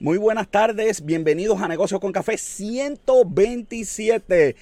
Muy buenas tardes, bienvenidos a Negocios con Café 127.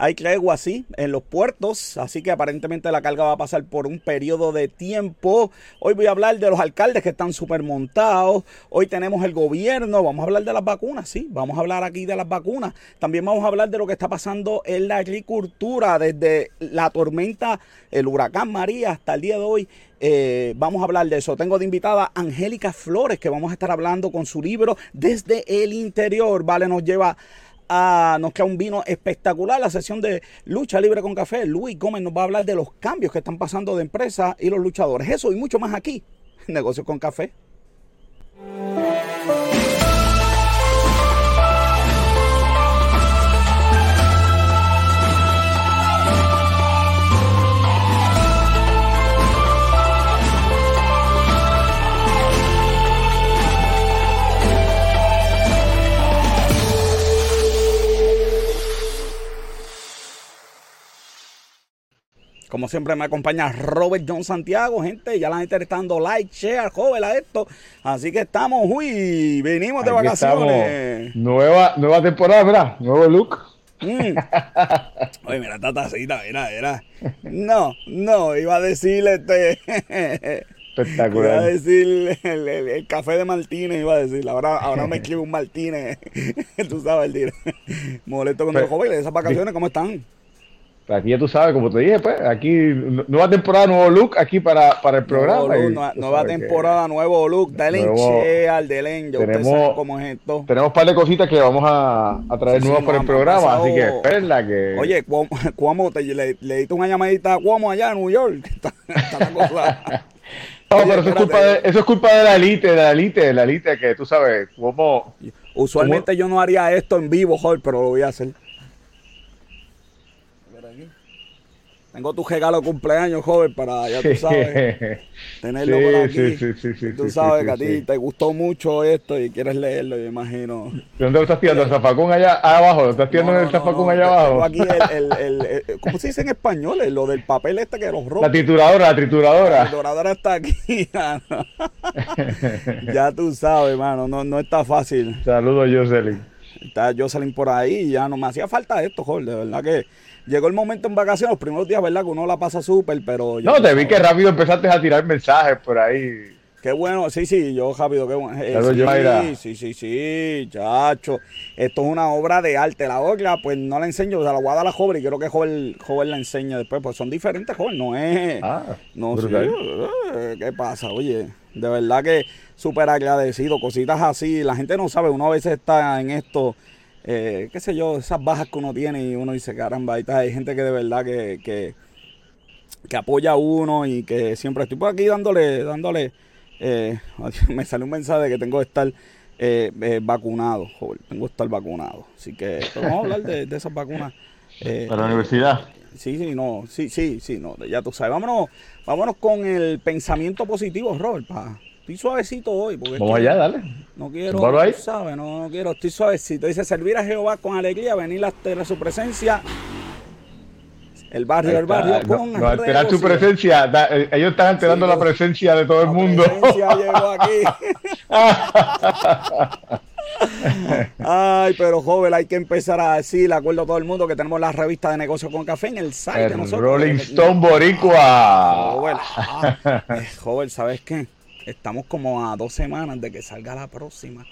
Hay tregua así en los puertos, así que aparentemente la carga va a pasar por un periodo de tiempo. Hoy voy a hablar de los alcaldes que están súper montados. Hoy tenemos el gobierno, vamos a hablar de las vacunas, sí, vamos a hablar aquí de las vacunas. También vamos a hablar de lo que está pasando en la agricultura, desde la tormenta, el huracán María hasta el día de hoy. Eh, vamos a hablar de eso. Tengo de invitada Angélica Flores, que vamos a estar hablando con su libro Desde el Interior. Vale, nos lleva nos queda un vino espectacular, la sesión de lucha libre con café. Luis Gómez nos va a hablar de los cambios que están pasando de empresa y los luchadores. Eso y mucho más aquí, Negocios con Café. Como siempre me acompaña Robert John Santiago, gente. Ya la gente está dando like, share, joven a esto. Así que estamos, uy, venimos de vacaciones. Nueva, nueva temporada, mira, nuevo look. Mm. Oye, mira esta tacita, mira, mira. No, no, iba a decirle este. Espectacular. Iba a decir el, café de Martínez, iba a decir. Ahora, ahora me escribe un Martínez. Tú sabes, el Molesto con los jóvenes. ¿Esas vacaciones cómo están? Aquí ya tú sabes, como te dije, pues, aquí nueva temporada, nuevo look aquí para, para el programa. nueva, temporada, nuevo look, Delen al Delen, ya tenemos, cómo es esto. Tenemos un par de cositas que vamos a, a traer nuevas para el programa, así que espérenla que... Oye, Cuomo, te, le, le diste una llamadita a Cuomo allá en New York, está, está la cosa... No, pero eso es, culpa de, eso es culpa de la elite, de la elite, de la elite que tú sabes, Cuomo... Usualmente yo no haría esto en vivo, Jorge, pero lo voy a hacer. Tengo tu regalo de cumpleaños, joven, para, ya tú sabes, tenerlo por aquí. Sí, sí, sí, tú sabes que a ti te gustó mucho esto y quieres leerlo, yo imagino. ¿Dónde lo estás tirando? ¿El zafacón allá abajo? ¿Lo estás tirando en el zafacón allá abajo? aquí el, el, el, ¿cómo se dice en español? Lo del papel este que los roba. La trituradora, la trituradora. La trituradora está aquí. ya tú sabes, hermano, no, no está fácil. Saludos, Jocelyn. Está Jocelyn por ahí y ya no me hacía falta esto, joder, de verdad que llegó el momento en vacaciones, los primeros días, ¿verdad? Que uno la pasa súper, pero... No, te vi que rápido empezaste a tirar mensajes por ahí. Qué bueno, sí, sí, yo rápido, qué bueno. Eh, sí, sí, sí, sí, chacho. Esto es una obra de arte. La otra, pues no la enseño, o sea, la voy a dar a la joven y quiero que joven, joven la enseñe después, pues son diferentes, joven, no es... Ah, no sé, eh, ¿qué pasa? Oye, de verdad que súper agradecido, cositas así. La gente no sabe, uno a veces está en esto eh, qué sé yo, esas bajas que uno tiene y uno dice, caramba, hay gente que de verdad que, que, apoya a uno y que siempre estoy por aquí dándole, dándole, eh, me sale un mensaje de que tengo que estar eh, vacunado, joven, tengo que estar vacunado. Así que vamos a hablar de, esas vacunas. Para la universidad. Sí, sí, no, sí, sí, sí, no, ya tú sabes. Vámonos, vámonos con el pensamiento positivo, Robert, pa, Estoy suavecito hoy. Porque Vamos allá, dale. No quiero, ¿sabes? No, no, quiero, estoy suavecito. Dice, servir a Jehová con alegría, venir a su presencia. El barrio, el barrio con no, alterar su presencia. Eh, ellos están alterando la presencia de todo el mundo. presencia llegó aquí. Ay, pero joven, hay que empezar a decir, acuerdo a todo el mundo, que tenemos la revista de negocios con café en el site de nosotros. Rolling Stone Boricua. Joven, ah, eh, joven, ¿sabes qué? Estamos como a dos semanas de que salga la próxima.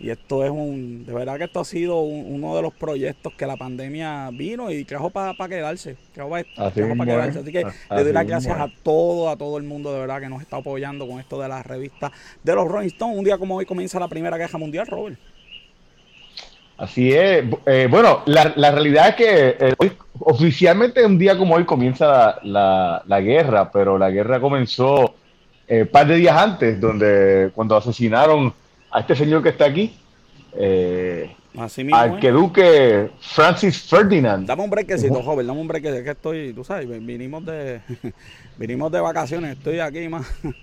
Y esto es un, de verdad que esto ha sido uno de los proyectos que la pandemia vino y trajo para quedarse. Trajo, para quedarse. Así que le doy las gracias a todo, a todo el mundo de verdad que nos está apoyando con esto de la revista de los Rolling Stones. Un día como hoy comienza la Primera Guerra Mundial, Robert. Así es. Eh, bueno, la, la, realidad es que eh, hoy, oficialmente un día como hoy comienza la, la guerra, pero la guerra comenzó un par de días antes, donde cuando asesinaron a este señor que está aquí, eh, arqueduque Francis Ferdinand. Dame un brequecito, joven, dame un brequecito, que estoy, tú sabes, vinimos de, vinimos de vacaciones, estoy aquí más.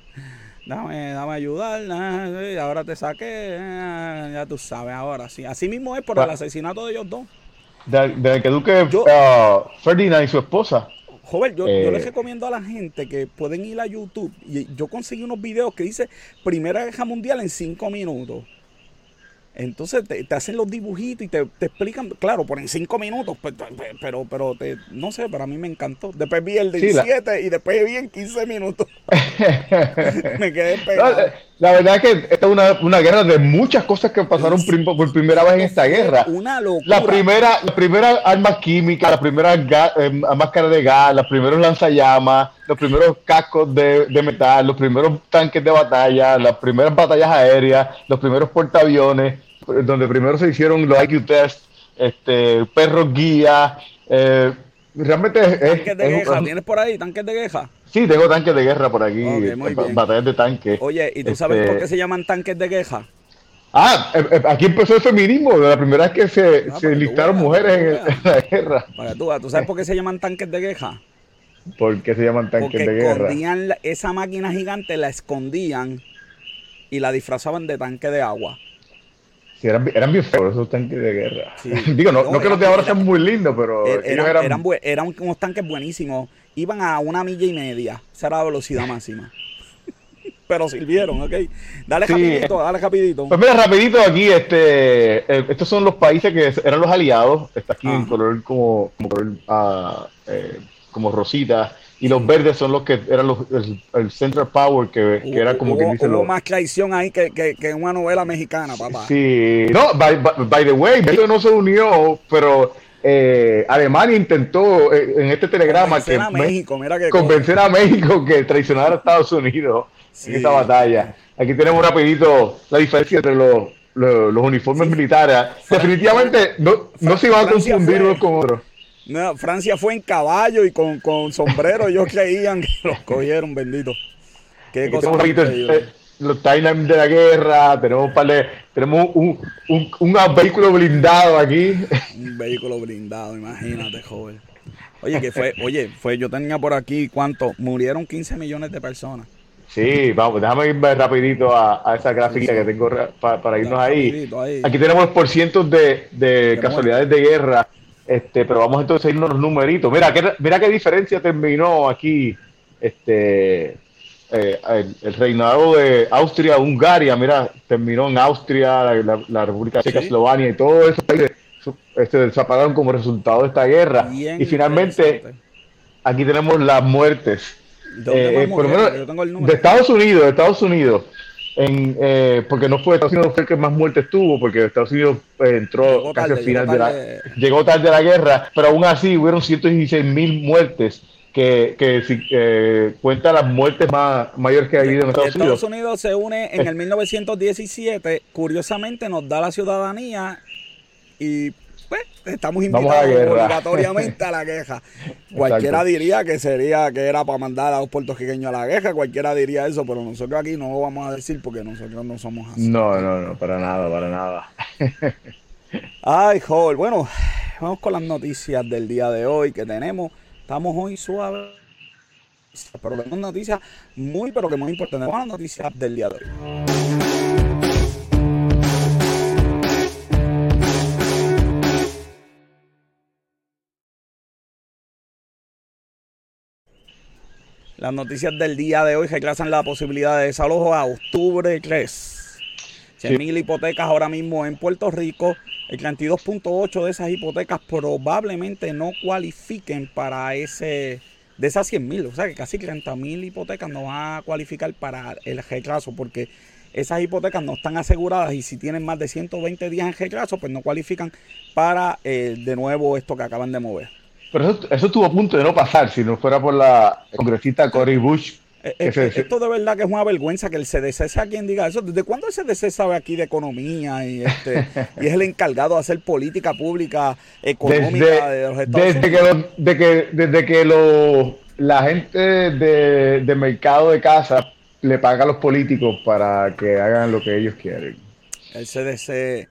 Dame, dame ayudar, ahora te saqué, eh, ya tú sabes, ahora sí. Así mismo es por el asesinato de ellos dos. De, arqueduque uh, Ferdinand y su esposa. Joven, yo, les eh. recomiendo a la gente que pueden ir a YouTube y yo conseguí unos videos que dice Primera Guerra Mundial en cinco minutos. Entonces te, hacen los dibujitos y te, explican, claro, por en cinco minutos, pero, pero, te, no sé, para mí me encantó. Después vi el 17 y después vi en 15 minutos. me quedé pegado. La, verdad es que esta es una, una, guerra de muchas cosas que pasaron por primera vez en esta guerra. Una locura. La primera, la primera arma química, la primera eh, máscara de gas, los primeros lanzallamas, los primeros cascos de, de metal, los primeros tanques de batalla, las primeras batallas aéreas, los primeros portaaviones donde primero se hicieron los IQ test, este, perros guía. Eh, realmente es, ¿Tanques de guerra? ¿Tienes por ahí tanques de guerra? Sí, tengo tanques de guerra por aquí, batallas de tanques. Oye, ¿y tú sabes por este qué se llaman tanques de guerra? Ah, eh, eh, aquí empezó el feminismo, la primera vez que se, ah, se mujeres en, la guerra. Para tú, ¿tú sabes por qué se llaman tanques de guerra? ¿Por qué se llaman tanques de guerra? Porque escondían esa máquina gigante, la escondían y la disfrazaban de tanque de agua. Sí, eran, eran bien feos esos tanques de guerra. Digo, no, no, que los de ahora sean muy lindos, pero er, eran, eran, eran, unos tanques buenísimos. Iban a una milla y media. Esa era la velocidad máxima. pero sirvieron, ¿ok? Dale rapidito, dale rapidito. Pues mira, rapidito aquí, este, eh, estos son los países que eran los aliados. Está aquí en color como, como color, uh, eh, como rosita y los verdes son los que eran los, el, Central Power, que, que era como que dice. Hubo más traición ahí que, que, que, una novela mexicana, papá. Sí, no, by, by, the way, esto no se unió, pero eh, Alemania intentó eh, en este telegrama convencer a México, mira que convencer a México que traicionara a Estados Unidos en esta batalla. Aquí tenemos rapidito la diferencia entre los, los, uniformes militares. Definitivamente no, no se iban a confundir unos con otros. No, Francia fue en caballo y con, con sombrero. Ellos creían que los cogieron, bendito. Qué cosa eh, los timelines de la guerra, tenemos un tenemos un, un, un, vehículo blindado aquí. Un vehículo blindado, imagínate, joven. Oye, que fue, oye, fue, yo tenía por aquí, ¿cuánto? Murieron 15 millones de personas. Sí, vamos, déjame ir rapidito a, a esa gráfica que tengo para, irnos ahí. Aquí tenemos por cientos de, de casualidades de guerra este, pero vamos entonces a irnos los numeritos. Mira qué, mira qué diferencia terminó aquí este eh, el, reinado de Austria-Hungaria. Mira, terminó en Austria, la, República Checa, Eslovenia y todo eso este, se apagaron como resultado de esta guerra. y finalmente, aquí tenemos las muertes. Eh, de Estados Unidos, de Estados Unidos en, eh, porque no fue Estados Unidos fue el que más muertes tuvo, porque Estados Unidos eh, entró casi al final de la llegó tarde la guerra, pero aún así hubieron 116 mil muertes que, que si eh, cuenta las muertes más mayores que ha habido en Estados, Unidos. Estados Unidos se une en el 1917, curiosamente nos da la ciudadanía y pues estamos invitados obligatoriamente a la queja. Cualquiera diría que sería que era para mandar a los puertorriqueños a la queja, cualquiera diría eso, pero nosotros aquí no lo vamos a decir porque nosotros no somos así. No, no, no, para nada, para nada. Ay, joder, bueno, vamos con las noticias del día de hoy que tenemos. Estamos hoy suaves, pero tenemos noticias muy, pero que muy importantes. Vamos las noticias del día de hoy. Las noticias del día de hoy retrasan la posibilidad de desalojo a octubre 3. 100 mil hipotecas ahora mismo en Puerto Rico. El 32.8 de esas hipotecas probablemente no cualifiquen para ese, de esas 100 mil. O sea que casi 30 mil hipotecas no van a cualificar para el retraso porque esas hipotecas no están aseguradas y si tienen más de 120 días en retraso, pues no cualifican para eh, de nuevo esto que acaban de mover. Pero eso, eso estuvo a punto de no pasar si no fuera por la congresista Cory Bush. Eh, eh, esto de verdad que es una vergüenza que el CDC sea quien diga eso. ¿Desde cuándo el CDC sabe aquí de economía y, este, y es el encargado de hacer política pública económica de los Estados desde Que de que, desde que lo, la gente de, de mercado de casa le paga a los políticos para que hagan lo que ellos quieren. El CDC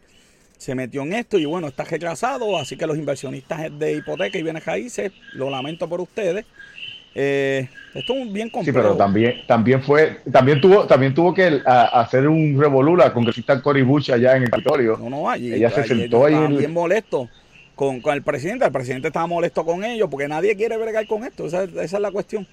se metió en esto y bueno, está retrasado, así que los inversionistas de hipoteca y bienes raíces, lo lamento por ustedes. Eh, esto es bien complejo. Sí, pero también, también fue, también tuvo, también tuvo que hacer un revolú la congresista Cory Bush allá en el Capitolio. No, no, allí, ella se sentó ahí. bien molesto con, con, el presidente. El presidente estaba molesto con ellos porque nadie quiere bregar con esto. Esa, esa es la cuestión.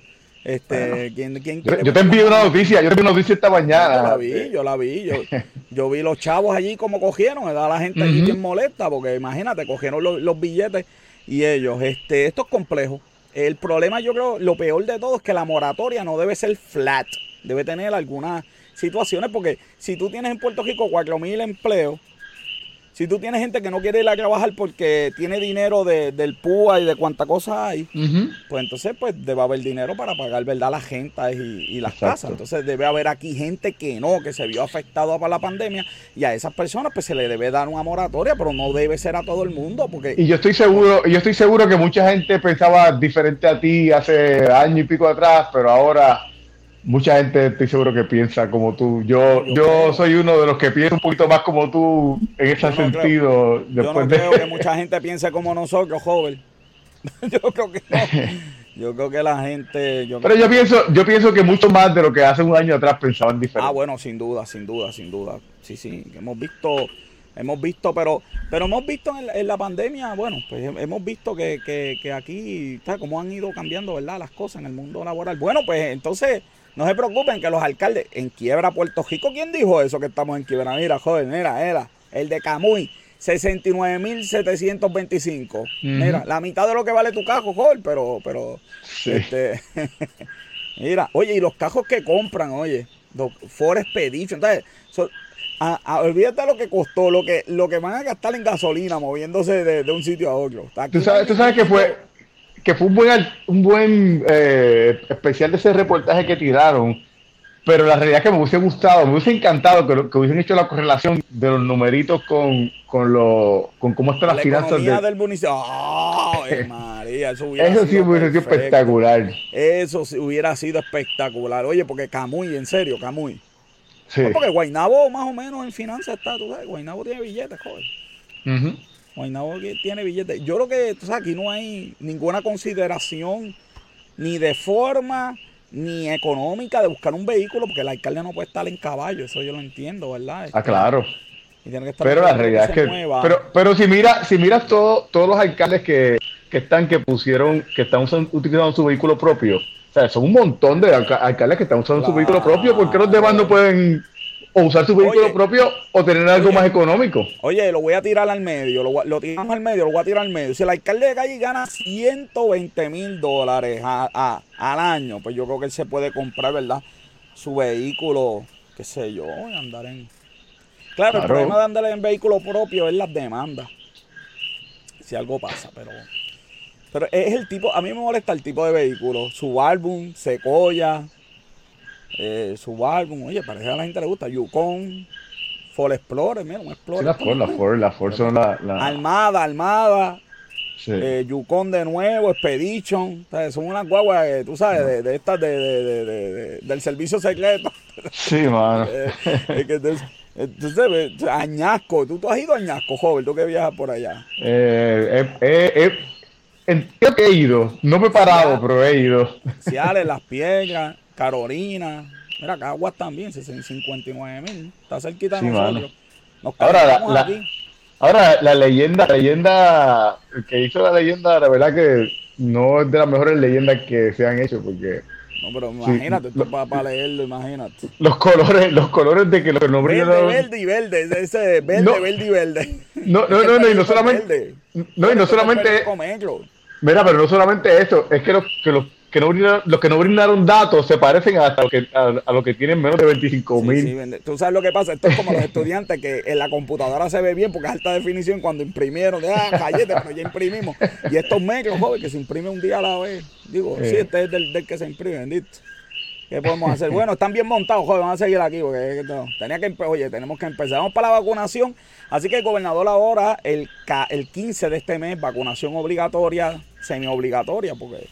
Este, yo, te envío una noticia, yo te envío una noticia esta mañana. Yo la vi, yo la vi. Yo, yo vi los chavos allí como cogieron, ¿verdad? La gente allí bien molesta, porque imagínate, cogieron los, los billetes y ellos, este, esto es complejo. El problema, yo creo, lo peor de todo es que la moratoria no debe ser flat, debe tener algunas situaciones, porque si tú tienes en Puerto Rico 4.000 empleos, si tú tienes gente que no quiere ir a trabajar porque tiene dinero de, del PUA y de cuánta cosa hay, pues entonces pues debe haber dinero para pagar, ¿verdad? Las gentas y, las casas. Entonces debe haber aquí gente que no, que se vio afectada por la pandemia y a esas personas pues se le debe dar una moratoria, pero no debe ser a todo el mundo porque... Y yo estoy seguro, yo estoy seguro que mucha gente pensaba diferente a ti hace año y pico atrás, pero ahora mucha gente estoy seguro que piensa como tú. Yo, yo, soy uno de los que piensa un poquito más como tú en ese sentido. yo no creo que mucha gente piense como nosotros, joven. yo creo que no. Yo creo que la gente. Pero yo pienso, yo pienso que mucho más de lo que hace un año atrás pensaban diferente. Ah, bueno, sin duda, sin duda, sin duda. Sí, sí. Hemos visto, hemos visto, pero, pero hemos visto en, la pandemia, bueno, pues hemos visto que, que, que aquí, está cómo han ido cambiando, ¿verdad? Las cosas en el mundo laboral. Bueno, pues entonces no se preocupen que los alcaldes en quiebra Puerto Rico, ¿quién dijo eso que estamos en quiebra? Mira, joven, mira, era el de Camuy. 69.725. Mira, la mitad de lo que vale tu cajo, joven, pero, pero, este, mira, oye, y los cajos que compran, oye, Ford Expedition, entonces, olvídate de lo que costó, lo que, lo que van a gastar en gasolina moviéndose de, un sitio a otro. ¿Tú sabes, tú sabes que fue, que fue un buen, un buen eh, especial de ese reportaje que tiraron, pero la realidad es que me hubiese gustado, me hubiese encantado que, que hubiesen hecho la correlación de los numeritos con, con, lo, con cómo están las finanzas del municipio. María, eso hubiera eso sí hubiera sido espectacular. Eso sí hubiera sido espectacular. Oye, porque Camuy, en serio, Camuy. Sí. porque Guainabo más o menos en finanzas está, tú sabes, Guainabo tiene billetes, joder. Uh Guaynabo tiene billetes. Yo creo que, tú sabes, aquí no hay ninguna consideración ni de forma ni económica de buscar un vehículo, porque el alcalde no puede estar en caballo, eso yo lo entiendo, ¿verdad? ah, claro. pero la realidad es que, pero, pero si mira, si miras todo, todos los alcaldes que, están, que pusieron, que están utilizando su vehículo propio, o sea, son un montón de alcaldes que están usando su vehículo propio, ¿por qué los demás no pueden o usar su vehículo propio o tener algo más económico. Oye, lo voy a tirar al medio, lo, tiramos al medio, lo voy a tirar al medio. Si el alcalde de calle gana 120 mil dólares al año, pues yo creo que él se puede comprar, ¿verdad? Su vehículo, qué sé yo, andar en... Claro, el problema de andar en vehículo propio es las demandas. Si algo pasa, pero... Pero es el tipo, a mí me molesta el tipo de vehículo. Su álbum, Secoya, eh, su álbum, oye, parece que a la gente le gusta, Yukon, Ford Explorer, mira, un Explorer. la Ford, la Ford, la Ford son la, la... Armada, Armada, eh, Yukon de nuevo, Expedition, son unas guaguas, eh, tú sabes, de, de estas de, de, de, del servicio secreto. Sí, mano. Eh, entonces, Añasco, ¿Tú, tú has ido a Añasco, joven, tú que viajas por allá. Eh, eh, eh, que he ido, no me he parado, pero he ido. Ciales, Las Piedras, Carolina, mira, Caguas también, 59 mil, está cerquita de nosotros. ahora, la, ahora, la leyenda, la leyenda, el que hizo la leyenda, la verdad que no es de las mejores leyendas que se han hecho, porque... No, pero imagínate, esto para, leerlo, imagínate. Los colores, los colores de que los nombres... Verde, verde y verde, ese verde, verde y verde. No, no, no, no, y no solamente... No, y no solamente... Mira, pero no solamente eso, es que los, que los que no brindaron, los que no brindaron datos se parecen hasta lo que, a, lo que tienen menos de 25 mil. Tú sabes lo que pasa, esto es como los estudiantes que en la computadora se ve bien porque es alta definición cuando imprimieron, de ah, callete, pero ya imprimimos. Y estos medios, joven, que se imprime un día a la vez. Digo, sí, este es del, que se imprime, bendito. ¿Qué podemos hacer? Bueno, están bien montados, joven, vamos a seguir aquí porque tenía que oye, tenemos que empezar. Vamos para la vacunación. Así que el gobernador ahora, el, el 15 de este mes, vacunación obligatoria, semi obligatoria, porque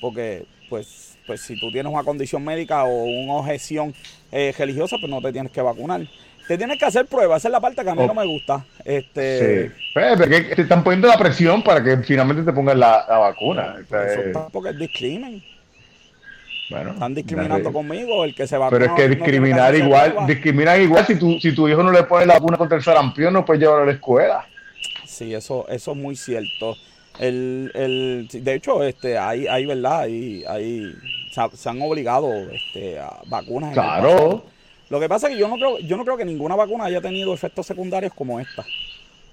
porque pues, pues si tú tienes una condición médica o una objeción eh, religiosa, pues no te tienes que vacunar. Te tienes que hacer pruebas, esa es la parte que a mí no me gusta. Este, sí. Pues, porque te están poniendo la presión para que finalmente te pongan la, vacuna. eso está porque es discrimen. Bueno, están discriminando conmigo, el que se va Pero es que discriminar igual, discriminan igual si tu, si tu hijo no le pone la vacuna contra el sarampión, no puedes llevarlo a la escuela. Sí, eso, eso es muy cierto. El, el, de hecho, este, hay, hay verdad, hay, hay, se, han obligado este, a vacunas. Claro. Lo que pasa es que yo no creo, yo no creo que ninguna vacuna haya tenido efectos secundarios como esta.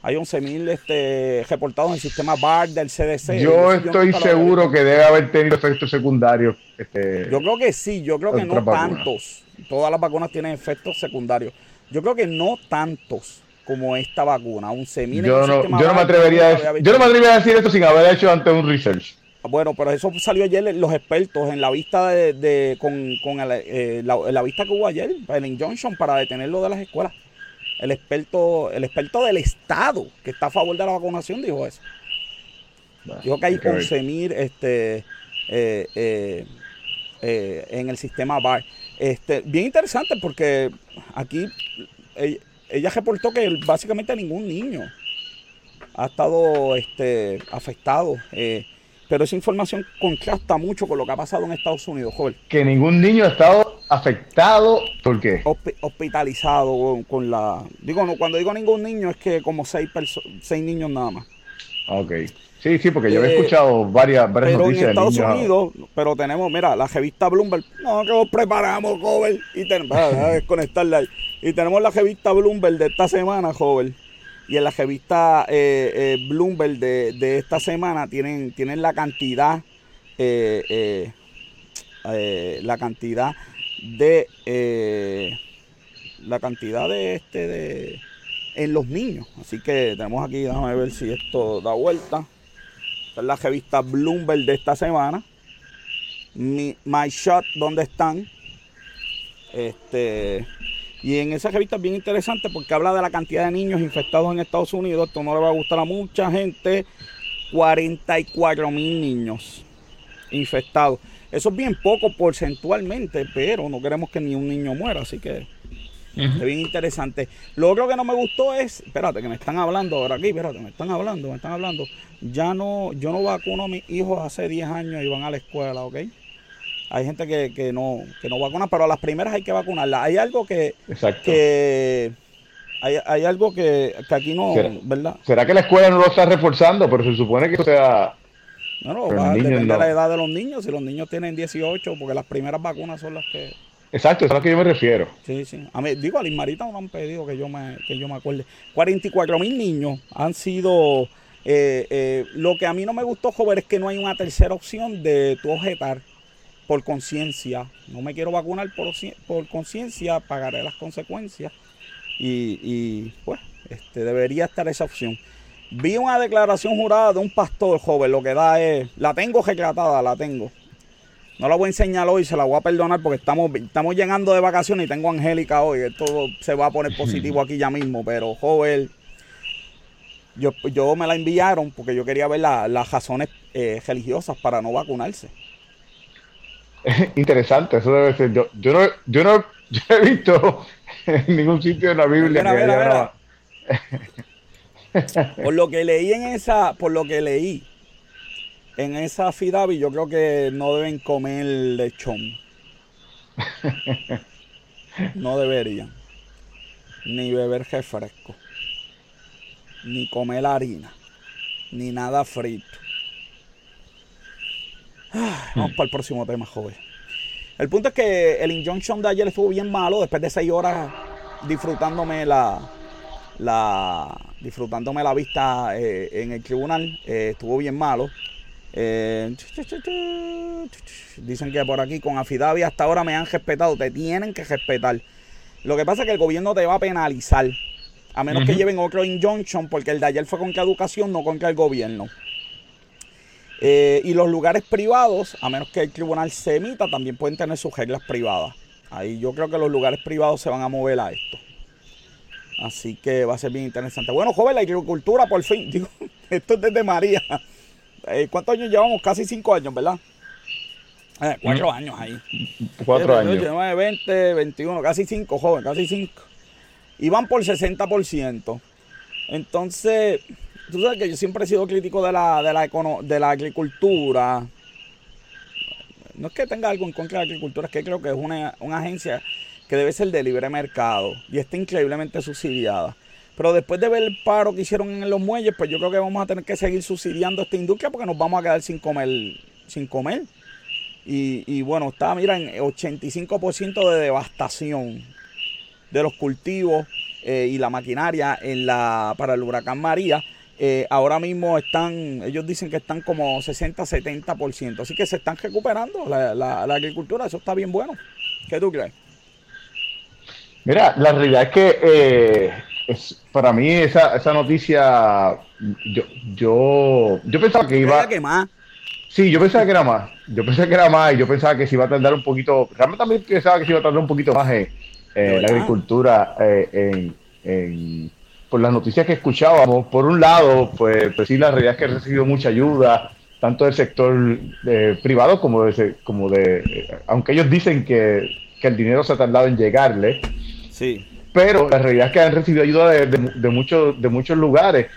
Hay 11.000 este, reportados en el sistema BARD del CDC. Yo estoy seguro que debe haber tenido efectos secundarios. Este, yo creo que sí, yo creo que no tantos. Todas las vacunas tienen efectos secundarios. Yo creo que no tantos como esta vacuna. 11.000 yo, no, yo no me atrevería a, yo no me atrevería a decir esto sin haber hecho antes un research. Bueno, pero eso salió ayer los expertos en la vista de, con, con eh, la, vista que hubo ayer en injunction para detenerlo de las escuelas. El experto, el experto del Estado que está a favor de la vacunación dijo eso. dijo que hay 11.000 este, eh, eh, en el sistema BAR. Este, bien interesante porque aquí ella, reportó que básicamente ningún niño ha estado este, afectado. Eh, pero esa información contrasta mucho con lo que ha pasado en Estados Unidos, joven. Que ningún niño ha estado afectado, ¿por qué? hospitalizado con la... Digo, no, cuando digo ningún niño es que como seis, seis niños nada más. Ok. Sí, sí, porque yo he eh, escuchado varias, varias pero noticias en Estados Unidos, pero tenemos, mira, la revista Bloomberg, no, que nos preparamos, joven, y tenemos, desconectarla ahí. Y tenemos la revista Bloomberg de esta semana, joven y en la revista eh, eh, Bloomberg de, esta semana tienen, tienen la cantidad, eh, la cantidad de, la cantidad de este de en los niños. Así que tenemos aquí, déjame ver si esto da vuelta. Esta es la revista Bloomberg de esta semana. My Shot, ¿dónde están? Este y en esa revista es bien interesante porque habla de la cantidad de niños infectados en Estados Unidos. Esto no le va a gustar a mucha gente. 44 mil niños infectados. Eso es bien poco porcentualmente, pero no queremos que ni un niño muera, así que es bien interesante. Lo otro que no me gustó es, espérate, que me están hablando ahora aquí, espérate, me están hablando, me están hablando. Ya no, yo no vacuno a mis hijos hace 10 años y van a la escuela, ¿ok? Hay gente que, que, no, que no vacuna, pero a las primeras hay que vacunarlas. Hay algo que... que hay, hay algo que, aquí no, ¿verdad? ¿Será que la escuela no lo está reforzando? Pero se supone que sea... No, no, va, depende de la edad de los niños. Si los niños tienen 18, porque las primeras vacunas son las que... Exacto, es a lo que yo me refiero. Sí, sí. A mí, digo, a Lismarita no han pedido que yo me, que yo me acuerde. 44 mil niños han sido... Eh, eh, lo que a mí no me gustó, joven, es que no hay una tercera opción de tu objetar por conciencia. No me quiero vacunar por, por conciencia, pagaré las consecuencias. Y, pues, este, debería estar esa opción. Vi una declaración jurada de un pastor joven, lo que da es, la tengo retratada, la tengo. No la voy a enseñar hoy, se la voy a perdonar porque estamos, estamos llegando de vacaciones y tengo a Angélica hoy. Esto se va a poner positivo aquí ya mismo, pero joven, yo, yo me la enviaron porque yo quería ver las razones eh, religiosas para no vacunarse. Interesante, eso debe ser. Yo, yo, no, yo, no, he visto en ningún sitio en la Biblia que Por lo que leí en esa, por lo que leí en esa Fidavi, yo creo que no deben comer lechón. No deberían. Ni beber refresco. Ni comer harina. Ni nada frito vamos para el próximo tema, joven. El punto es que el injunction de ayer estuvo bien malo. Después de seis horas disfrutándome la, la disfrutándome la vista eh, en el tribunal, eh, estuvo bien malo. Eh, dicen que por aquí con Afidavi hasta ahora me han respetado. Te tienen que respetar. Lo que pasa es que el gobierno te va a penalizar. A menos que lleven otro injunction, porque el de ayer fue contra educación, no contra el gobierno. Eh, y los lugares privados, a menos que el tribunal se emita, también pueden tener sus reglas privadas. Ahí yo creo que los lugares privados se van a mover a esto. Así que va a ser bien interesante. Bueno, joven, la agricultura, por fin. Digo, esto es desde María. Eh, ¿Cuántos años llevamos? Casi cinco años, ¿verdad? Eh, cuatro mm. años ahí. Cuatro años. 19, 20, 21, casi cinco, joven, casi cinco. Y van por 60%. Entonces, tú sabes que yo siempre he sido crítico de la, de la, de la agricultura. No es que tenga algo en contra de la agricultura, es que creo que es una, agencia que debe ser de libre mercado y está increíblemente subsidiada. Pero después de ver el paro que hicieron en los muelles, pues yo creo que vamos a tener que seguir subsidiando esta industria porque nos vamos a quedar sin comer. Sin comer. Y, bueno, está, mira, en 85% de devastación. de los cultivos eh, y la maquinaria en la, para el huracán María. Eh, ahora mismo están, ellos dicen que están como 60-70%, así que se están recuperando la, la, agricultura, eso está bien bueno. ¿Qué tú crees? Mira, la realidad es que eh, es, para mí esa, esa noticia, yo, yo, yo pensaba que iba... que más? Sí, yo pensaba que era más. Yo pensaba que era más y yo pensaba que se iba a tardar un poquito. Realmente también pensaba que se iba a tardar un poquito más en la agricultura eh, en, por las noticias que escuchábamos. Por un lado, pues, pues sí, la realidad es que he recibido mucha ayuda, tanto del sector eh, privado como de, como de eh, aunque ellos dicen que, el dinero se ha tardado en llegarle. Sí. Pero la realidad es que han recibido ayuda de, de, muchos, de muchos lugares.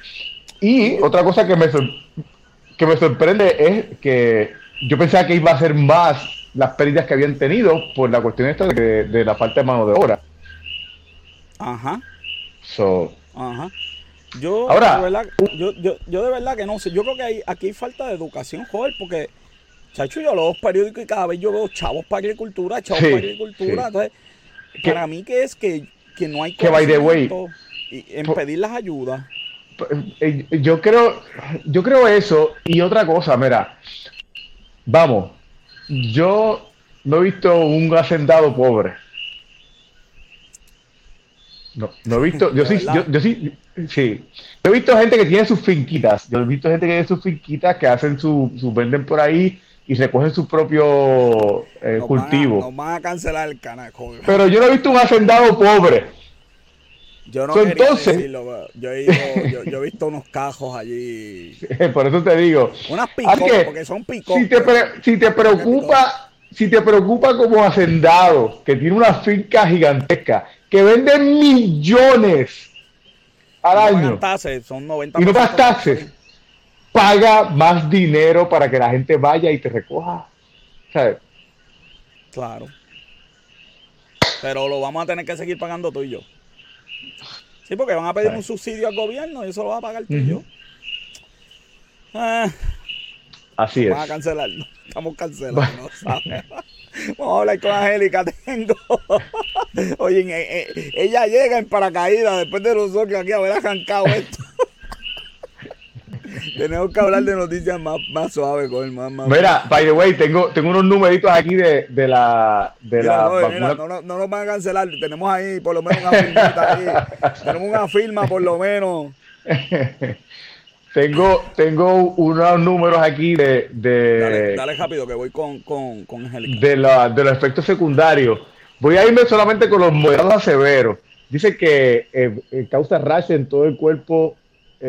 Y otra cosa que me, que me sorprende es que yo pensaba que iba a ser más las pérdidas que habían tenido por la cuestión esta de, la falta de mano de obra. Ajá. So, Ajá. Yo, Ahora, de verdad, yo, yo, yo de verdad que no sé. Yo creo que hay, aquí hay falta de educación, joder, porque, chacho, yo leo los periódicos y cada vez yo veo chavos para agricultura, chavos para agricultura. Entonces, para mí que es que, que no hay que by the way, en pedir las ayudas. Eh, yo creo, yo creo eso y otra cosa, mira, vamos, yo no he visto un hacendado pobre. No, no he visto, yo sí, yo, sí, sí. he visto gente que tiene sus finquitas. Yo he visto gente que tiene sus finquitas que hacen su, su venden por ahí y recogen su propio eh, cultivo. no van a cancelar el canal, Pero yo no he visto un hacendado pobre. Yo no entonces, yo he, yo, yo he, visto unos cajos allí. Por eso te digo. Unas picos, porque son picos. Si te, si te preocupa, si te preocupa como hacendado, que tiene una finca gigantesca, que vende millones al año. son 90 y no pagas taxes. Paga más dinero para que la gente vaya y te recoja. ¿Sabes? Claro. Pero lo vamos a tener que seguir pagando tú y yo. Sí, porque van a pedir un subsidio al gobierno y eso lo va a pagar tú y yo. Ah. Así es. Vamos a cancelarlo. Estamos cancelando. Vamos a hablar con Angélica. Tengo. Oye, eh, eh, ella llega en paracaídas después de nosotros aquí haber arrancado esto. Tenemos que hablar de noticias más, más suaves con el más, Mira, by the way, tengo, tengo unos numeritos aquí de, de la, de la no, no, no, nos van a cancelar. Tenemos ahí por lo menos una firmita ahí. Tenemos una firma por lo menos. tengo, tengo unos números aquí de. de dale, rápido que voy con, con, con. De, la, de los efectos secundarios. Voy a irme solamente con los moderados a severos. Dice que eh, eh, causa rash en todo el cuerpo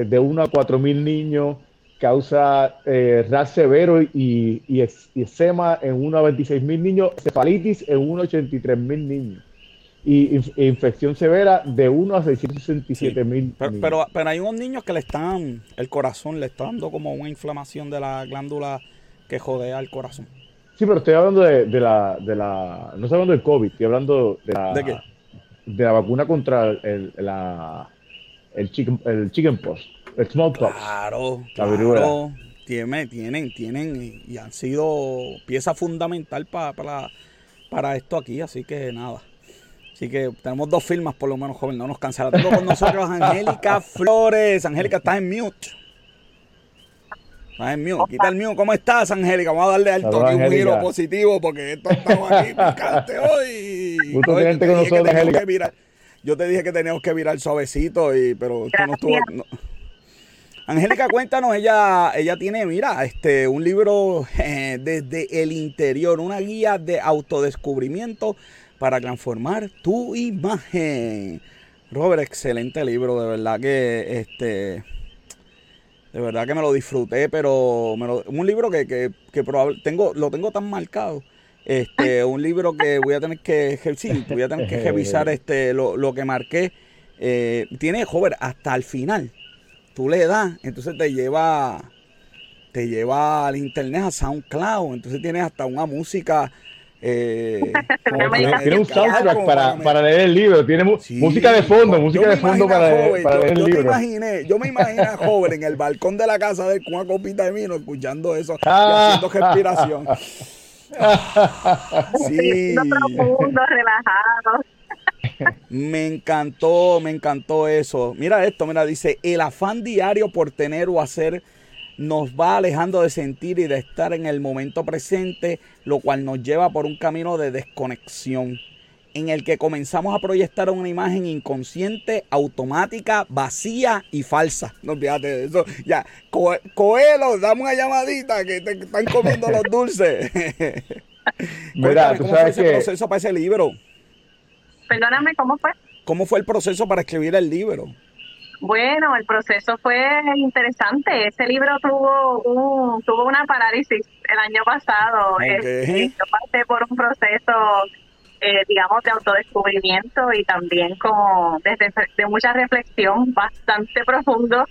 de 1 a 4 mil niños, causa eh, ras severo y, y, eczema en 1 a 26 mil niños, cefalitis en 1 a 83 mil niños. Y e infección severa de 1 a 667 mil. pero, pero, pero, hay unos niños que le están, el corazón le está dando como una inflamación de la glándula que jodea el corazón. Sí, pero estoy hablando de, de, la, de la. No estoy hablando del COVID, estoy hablando de la, ¿De, de la vacuna contra el, la, el chicken, el chicken pox, el smallpox. Claro, claro. Tienen, tienen, tienen y han sido pieza fundamental para, para esto aquí, así que nada. Así que tenemos dos firmas por lo menos, joven, no nos cancela. Tengo con nosotros Angélica Flores. Angélica, estás en mute. Estás en mute. Quita el mute. ¿Cómo estás, Angélica? Vamos a darle alto aquí un giro positivo porque esto estamos aquí picante hoy. Gusto con nosotros, Angélica. Yo te dije que teníamos que virar suavecito, y, pero esto no estuvo. Angélica, cuéntanos, ella, ella tiene, mira, este, un libro eh, desde el interior, una guía de autodescubrimiento para transformar tu imagen. Robert, excelente libro, de verdad que este de verdad que me lo disfruté, pero un libro que, que, que probable, tengo, lo tengo tan marcado este, un libro que voy a tener que, sí, voy a tener que revisar este, lo, que marqué. Eh, tiene, joven, hasta el final. Tú le das, entonces te lleva, te lleva al internet a SoundCloud. Entonces tienes hasta una música. Eh, tiene un soundtrack para, para, leer el libro, tiene música de fondo, música de fondo para, leer el libro. imaginé, yo me imaginé a joven en el balcón de la casa de él con una copita de vino escuchando eso y haciendo respiración. sí. profundo, relajado. me encantó, me encantó eso. Mira esto, mira, dice, el afán diario por tener o hacer nos va alejando de sentir y de estar en el momento presente, lo cual nos lleva por un camino de desconexión en el que comenzamos a proyectar una imagen inconsciente, automática, vacía y falsa. No olvídate de eso. Ya, Coelho, dame una llamadita que te están comiendo los dulces. Mira, tú ¿Cómo sabes fue ese proceso para ese libro? Perdóname, ¿cómo fue? ¿Cómo fue el proceso para escribir el libro? Bueno, el proceso fue interesante. Ese libro tuvo un, tuvo una parálisis el año pasado. Este, yo pasé por un proceso eh, digamos, de autodescubrimiento y también como desde de mucha reflexión bastante profundo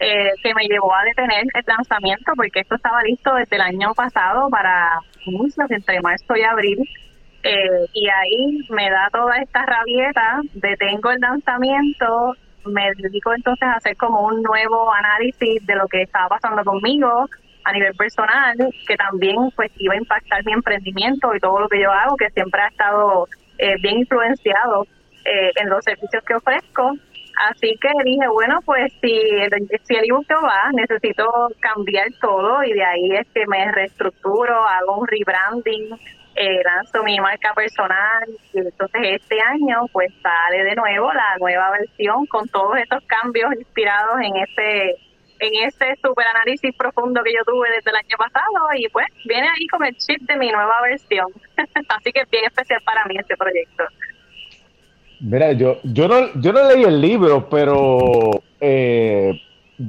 eh, que me llevó a detener el lanzamiento porque esto estaba listo desde el año pasado para inicios entre marzo y abril. Eh, y ahí me da toda esta rabieta, detengo el lanzamiento, me dedico entonces a hacer como un nuevo análisis de lo que estaba pasando conmigo, a nivel personal, que también pues iba a impactar mi emprendimiento y todo lo que yo hago, que siempre ha estado eh, bien influenciado eh, en los servicios que ofrezco. Así que dije, bueno, pues si, si el va, necesito cambiar todo y de ahí es que me reestructuro, hago un rebranding, eh, lanzo mi marca personal y entonces este año pues sale de nuevo la nueva versión con todos estos cambios inspirados en ese en ese super análisis profundo que yo tuve desde el año pasado y pues viene ahí con el chip de mi nueva versión. Así que es bien especial para mí este proyecto. Mira, yo, yo, no, yo no leí el libro, pero eh,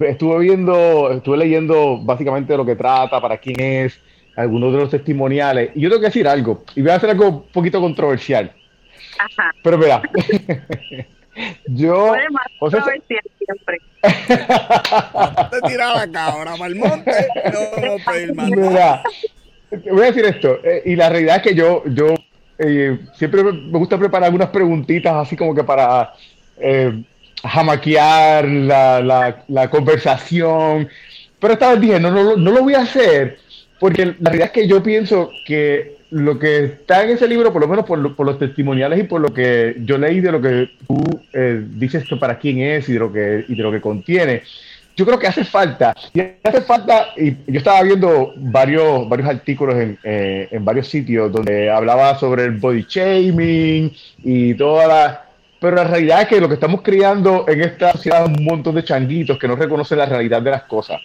estuve viendo, estuve leyendo básicamente lo que trata, para quién es, algunos de los testimoniales. Y yo tengo que decir algo, y voy a hacer algo un poquito controversial. Ajá. Pero mira, yo... O sea, siempre. te tiraba la cabra, Malmonte. No, no pedir más. Mira, voy a decir esto, eh, y la realidad es que yo, yo eh, siempre me gusta preparar algunas preguntitas así como que para eh, jamaquear la, la, la, conversación, pero esta vez dije, no, no, no lo voy a hacer, porque la realidad es que yo pienso que lo que está en ese libro, por lo menos por, por, los testimoniales y por lo que yo leí de lo que tú eh, dices que para quién es y de lo que, y de lo que contiene, yo creo que hace falta, y hace falta, y yo estaba viendo varios, varios artículos en, eh, en varios sitios donde hablaba sobre el body shaming y toda la... Pero la realidad es que lo que estamos criando en esta sociedad es un montón de changuitos que no reconocen la realidad de las cosas.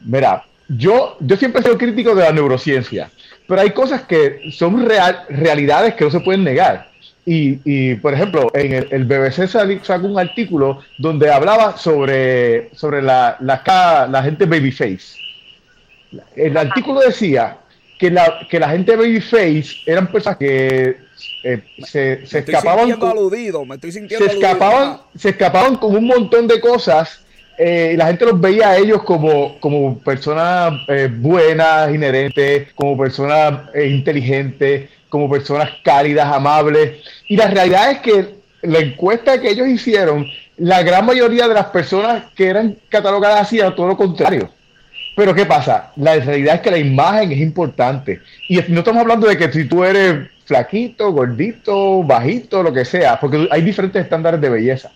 Mira, yo, yo siempre he sido crítico de la neurociencia pero hay cosas que son real, realidades que no se pueden negar. Y, y por ejemplo, en el, el BBC sacó un artículo donde hablaba sobre, sobre la, la, la gente babyface. El artículo decía que la, que la gente babyface eran personas que eh, se, se escapaban con, aludido, me estoy sintiendo se escapaban, se escapaban con un montón de cosas eh, la gente los veía a ellos como, como personas eh, buenas, inherentes, como personas eh, inteligentes, como personas cálidas, amables. Y la realidad es que la encuesta que ellos hicieron, la gran mayoría de las personas que eran catalogadas así era todo lo contrario. Pero ¿qué pasa? La realidad es que la imagen es importante. Y no estamos hablando de que si tú eres flaquito, gordito, bajito, lo que sea, porque hay diferentes estándares de belleza.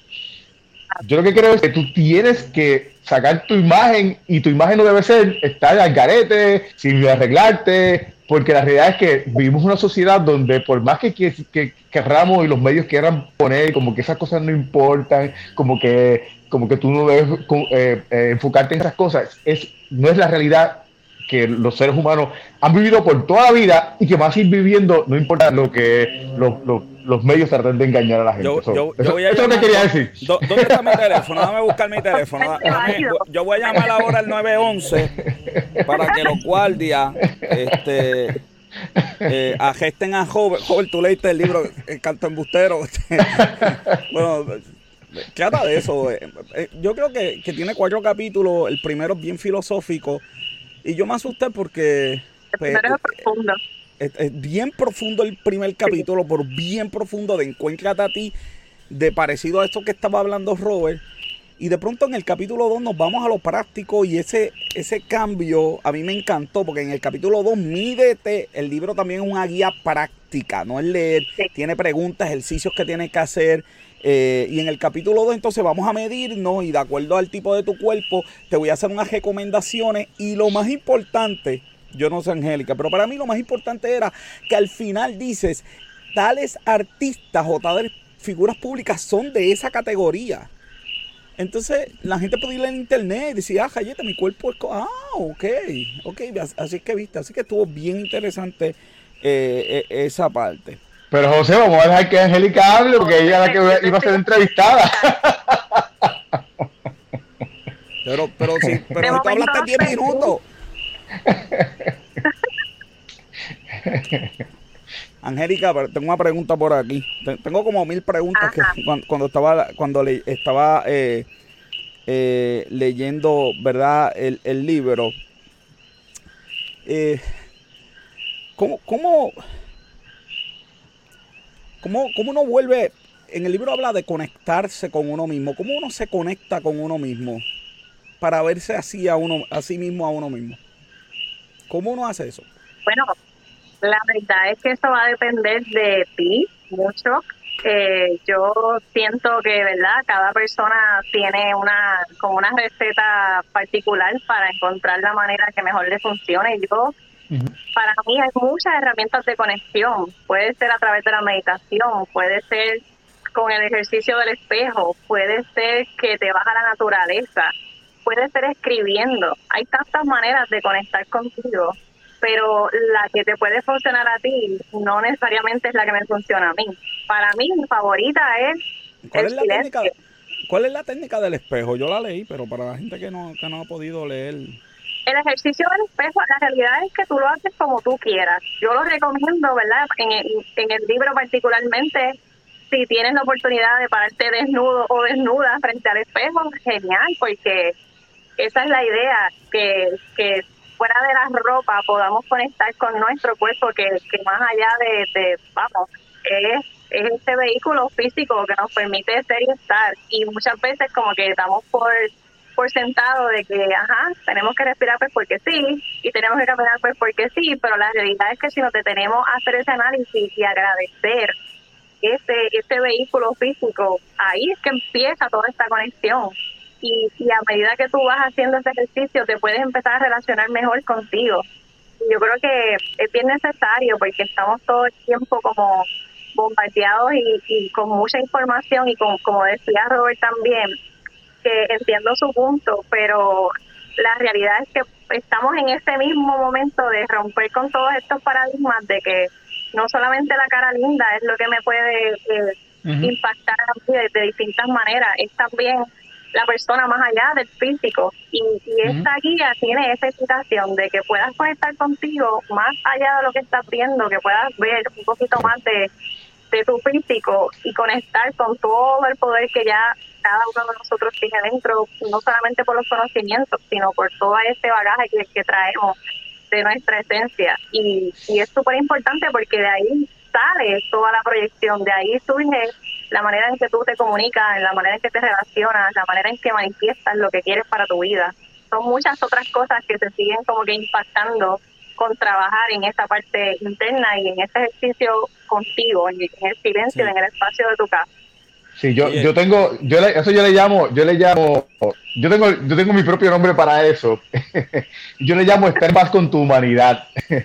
Yo lo que creo es que tú tienes que sacar tu imagen y tu imagen no debe ser estar al garete, sin arreglarte, porque la realidad es que vivimos una sociedad donde por más que, que, querramos y los medios quieran poner como que esas cosas no importan, como que, como que tú no debes eh, eh, enfocarte en esas cosas, es, no es la realidad que los seres humanos han vivido por toda la vida y que van a seguir viviendo, no importa lo que los, medios tratan de engañar a la gente. Yo, eso, voy a eso es lo que quería decir. ¿Dónde está mi teléfono? Déjame buscar mi teléfono. yo voy a llamar ahora al 911 para que los guardias este, eh, agesten a Joven. Joven, tú leíste el libro El canto embustero. bueno, trata de eso. Eh, eh, yo creo que, que tiene cuatro capítulos. El primero es bien filosófico y yo me asusté porque... Pues, es profundo. Es, bien profundo el primer capítulo, por bien profundo de Encuéntrate a ti, de parecido a esto que estaba hablando Robert. Y de pronto en el capítulo 2 nos vamos a lo práctico y ese, ese cambio a mí me encantó porque en el capítulo 2, mídete, el libro también es una guía práctica, no es leer, tiene preguntas, ejercicios que tienes que hacer. Eh, y en el capítulo 2 entonces vamos a medirnos y de acuerdo al tipo de tu cuerpo te voy a hacer unas recomendaciones y lo más importante, yo no sé Angélica, pero para mí lo más importante era que al final dices, tales artistas o tales figuras públicas son de esa categoría. Entonces la gente puede ir en internet y decir, ah, Jayeta, mi cuerpo es... Ah, ok, ok, así que viste, así que estuvo bien interesante eh, e, esa parte. Pero José, vamos a dejar que Angélica hable porque ella es la que iba a ser entrevistada. Pero, pero sí, pero ahorita hablaste 10 minutos. Angélica, tengo una pregunta por aquí. Tengo como mil preguntas que cuando, estaba cuando le, estaba eh, eh, leyendo, verdad, el, libro. Eh, ¿cómo, cómo, cómo, ¿Cómo uno vuelve? En el libro habla de conectarse con uno mismo. ¿Cómo uno se conecta con uno mismo para verse así a uno, a sí mismo a uno mismo? ¿Cómo uno hace eso? Bueno, la verdad es que eso va a depender de ti mucho. Eh, yo siento que, ¿verdad? Cada persona tiene una como una receta particular para encontrar la manera que mejor le funcione. Yo, para mí hay muchas herramientas de conexión. Puede ser a través de la meditación, puede ser con el ejercicio del espejo, puede ser que te vas a la naturaleza, puede ser escribiendo. Hay tantas maneras de conectar contigo pero la que te puede funcionar a ti no necesariamente es la que me funciona a mí. Para mí, mi favorita es ¿Cuál es la técnica? ¿Cuál es la técnica del espejo? Yo la leí, pero para la gente que no, que no ha podido leer. El ejercicio del espejo, la realidad es que tú lo haces como tú quieras. Yo lo recomiendo, ¿verdad? En el, en el libro particularmente, si tienes la oportunidad de pararte desnudo o desnuda frente al espejo, genial, porque esa es la idea, que, fuera de la ropa podamos conectar con nuestro cuerpo, que, más allá de, vamos, es, es este vehículo físico que nos permite ser y estar. Y muchas veces como que estamos por por sentado de que, ajá, tenemos que respirar pues porque sí, y tenemos que caminar pues porque sí, pero la realidad es que si nos detenemos a hacer ese análisis y agradecer ese, ese vehículo físico, ahí es que empieza toda esta conexión y, y a medida que tú vas haciendo ese ejercicio te puedes empezar a relacionar mejor contigo. Y yo creo que es bien necesario porque estamos todo el tiempo como bombardeados y, y con mucha información y como decía Robert también, que entiendo su punto, pero la realidad es que estamos en ese mismo momento de romper con todos estos paradigmas de que no solamente la cara linda es lo que me puede eh, impactar a mí de, de distintas maneras, es también la persona más allá del físico. Y, esta guía tiene esa explicación de que puedas conectar contigo más allá de lo que estás viendo, que puedas ver un poquito más de, de tu físico y conectar con todo el poder que ya cada uno de nosotros tiene dentro, no solamente por los conocimientos, sino por todo este bagaje que, que traemos de nuestra esencia. Y, y es súper importante porque de ahí sale toda la proyección, de ahí surge la manera en que tú te comunicas, la manera en que te relacionas, la manera en que manifiestas lo que quieres para tu vida. Son muchas otras cosas que se siguen como que impactando con trabajar en esa parte interna y en ese ejercicio contigo, en el silencio, en el espacio de tu casa. Sí, yo, yo tengo, yo eso yo le llamo, yo le llamo, yo tengo, yo tengo mi propio nombre para eso. yo le llamo estar más con tu humanidad.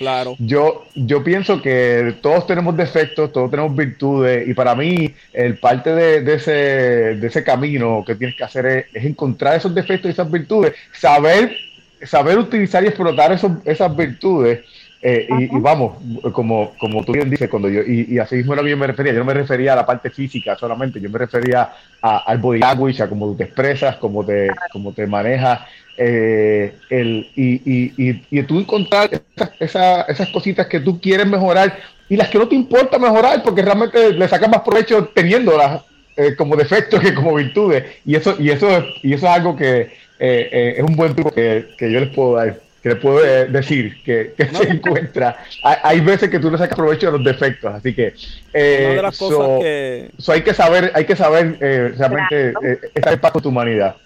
Claro. Yo, yo pienso que todos tenemos defectos, todos tenemos virtudes, y para mí, el parte de, ese, de ese camino que tienes que hacer es, encontrar esos defectos y esas virtudes, saber, saber utilizar y explotar esos, esas virtudes. Eh, y, vamos, como, como tú bien dices, cuando yo, y, así mismo era que yo me refería, yo no me refería a la parte física solamente, yo me refería al body language, a cómo tú te expresas, cómo te, cómo te manejas, eh, el, y, y, y, tú encontrar esas, cositas que tú quieres mejorar y las que no te importa mejorar porque realmente le sacas más provecho teniéndolas eh, como defectos que como virtudes. Y eso, y eso, y eso es algo que eh, es un buen truco que, yo les puedo dar. Que le puedo eh, decir que, se encuentra. Hay, veces que tú no sacas provecho de los defectos, así que, eh, de las cosas que... hay que saber, hay que saber eh, realmente estar en paz con tu humanidad.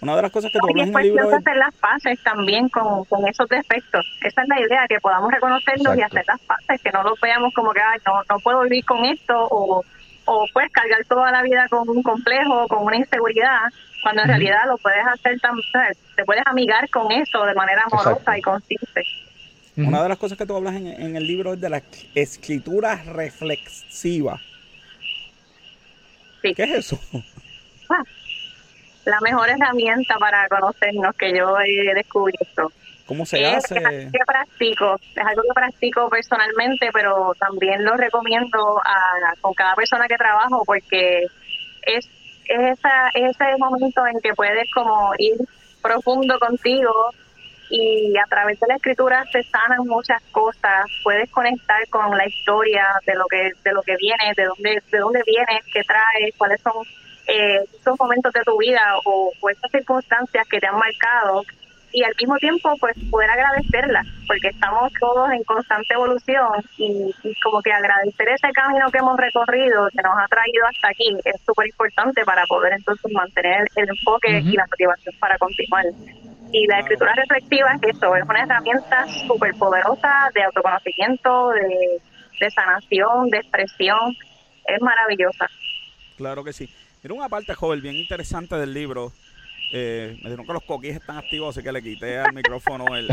Una de las cosas que tú en el libro hacer las paces también con, con, esos defectos. Esa es la idea, que podamos reconocerlos y hacer las paces, que no los veamos como que Ay, no, no puedo vivir con esto o, o pues cargar toda la vida con un complejo, con una inseguridad, cuando en realidad lo puedes hacer tan, te puedes amigar con eso de manera amorosa y consciente. Una de las cosas que tú hablas en, el libro es de la escritura reflexiva. Sí. ¿Qué es eso? Ah, la mejor herramienta para conocernos que yo he descubierto. ¿Cómo se hace? Es algo que practico, es algo que practico personalmente, pero también lo recomiendo a, con cada persona que trabajo porque es, es esa, ese momento en que puedes como ir profundo contigo y a través de la escritura se sanan muchas cosas, puedes conectar con la historia de lo que de lo que viene, de dónde de dónde vienes, qué traes, cuáles son eh, esos momentos de tu vida o, o esas circunstancias que te han marcado y al mismo tiempo pues poder agradecerla porque estamos todos en constante evolución y, como que agradecer ese camino que hemos recorrido que nos ha traído hasta aquí es súper importante para poder entonces mantener el enfoque y la motivación para continuar. Y la escritura reflexiva es eso es una herramienta súper poderosa de autoconocimiento de, de sanación de expresión es maravillosa. Claro que sí. Mira una parte, joven, bien interesante del libro eh, me dijeron que los coquis están activos, así que le quité al micrófono el,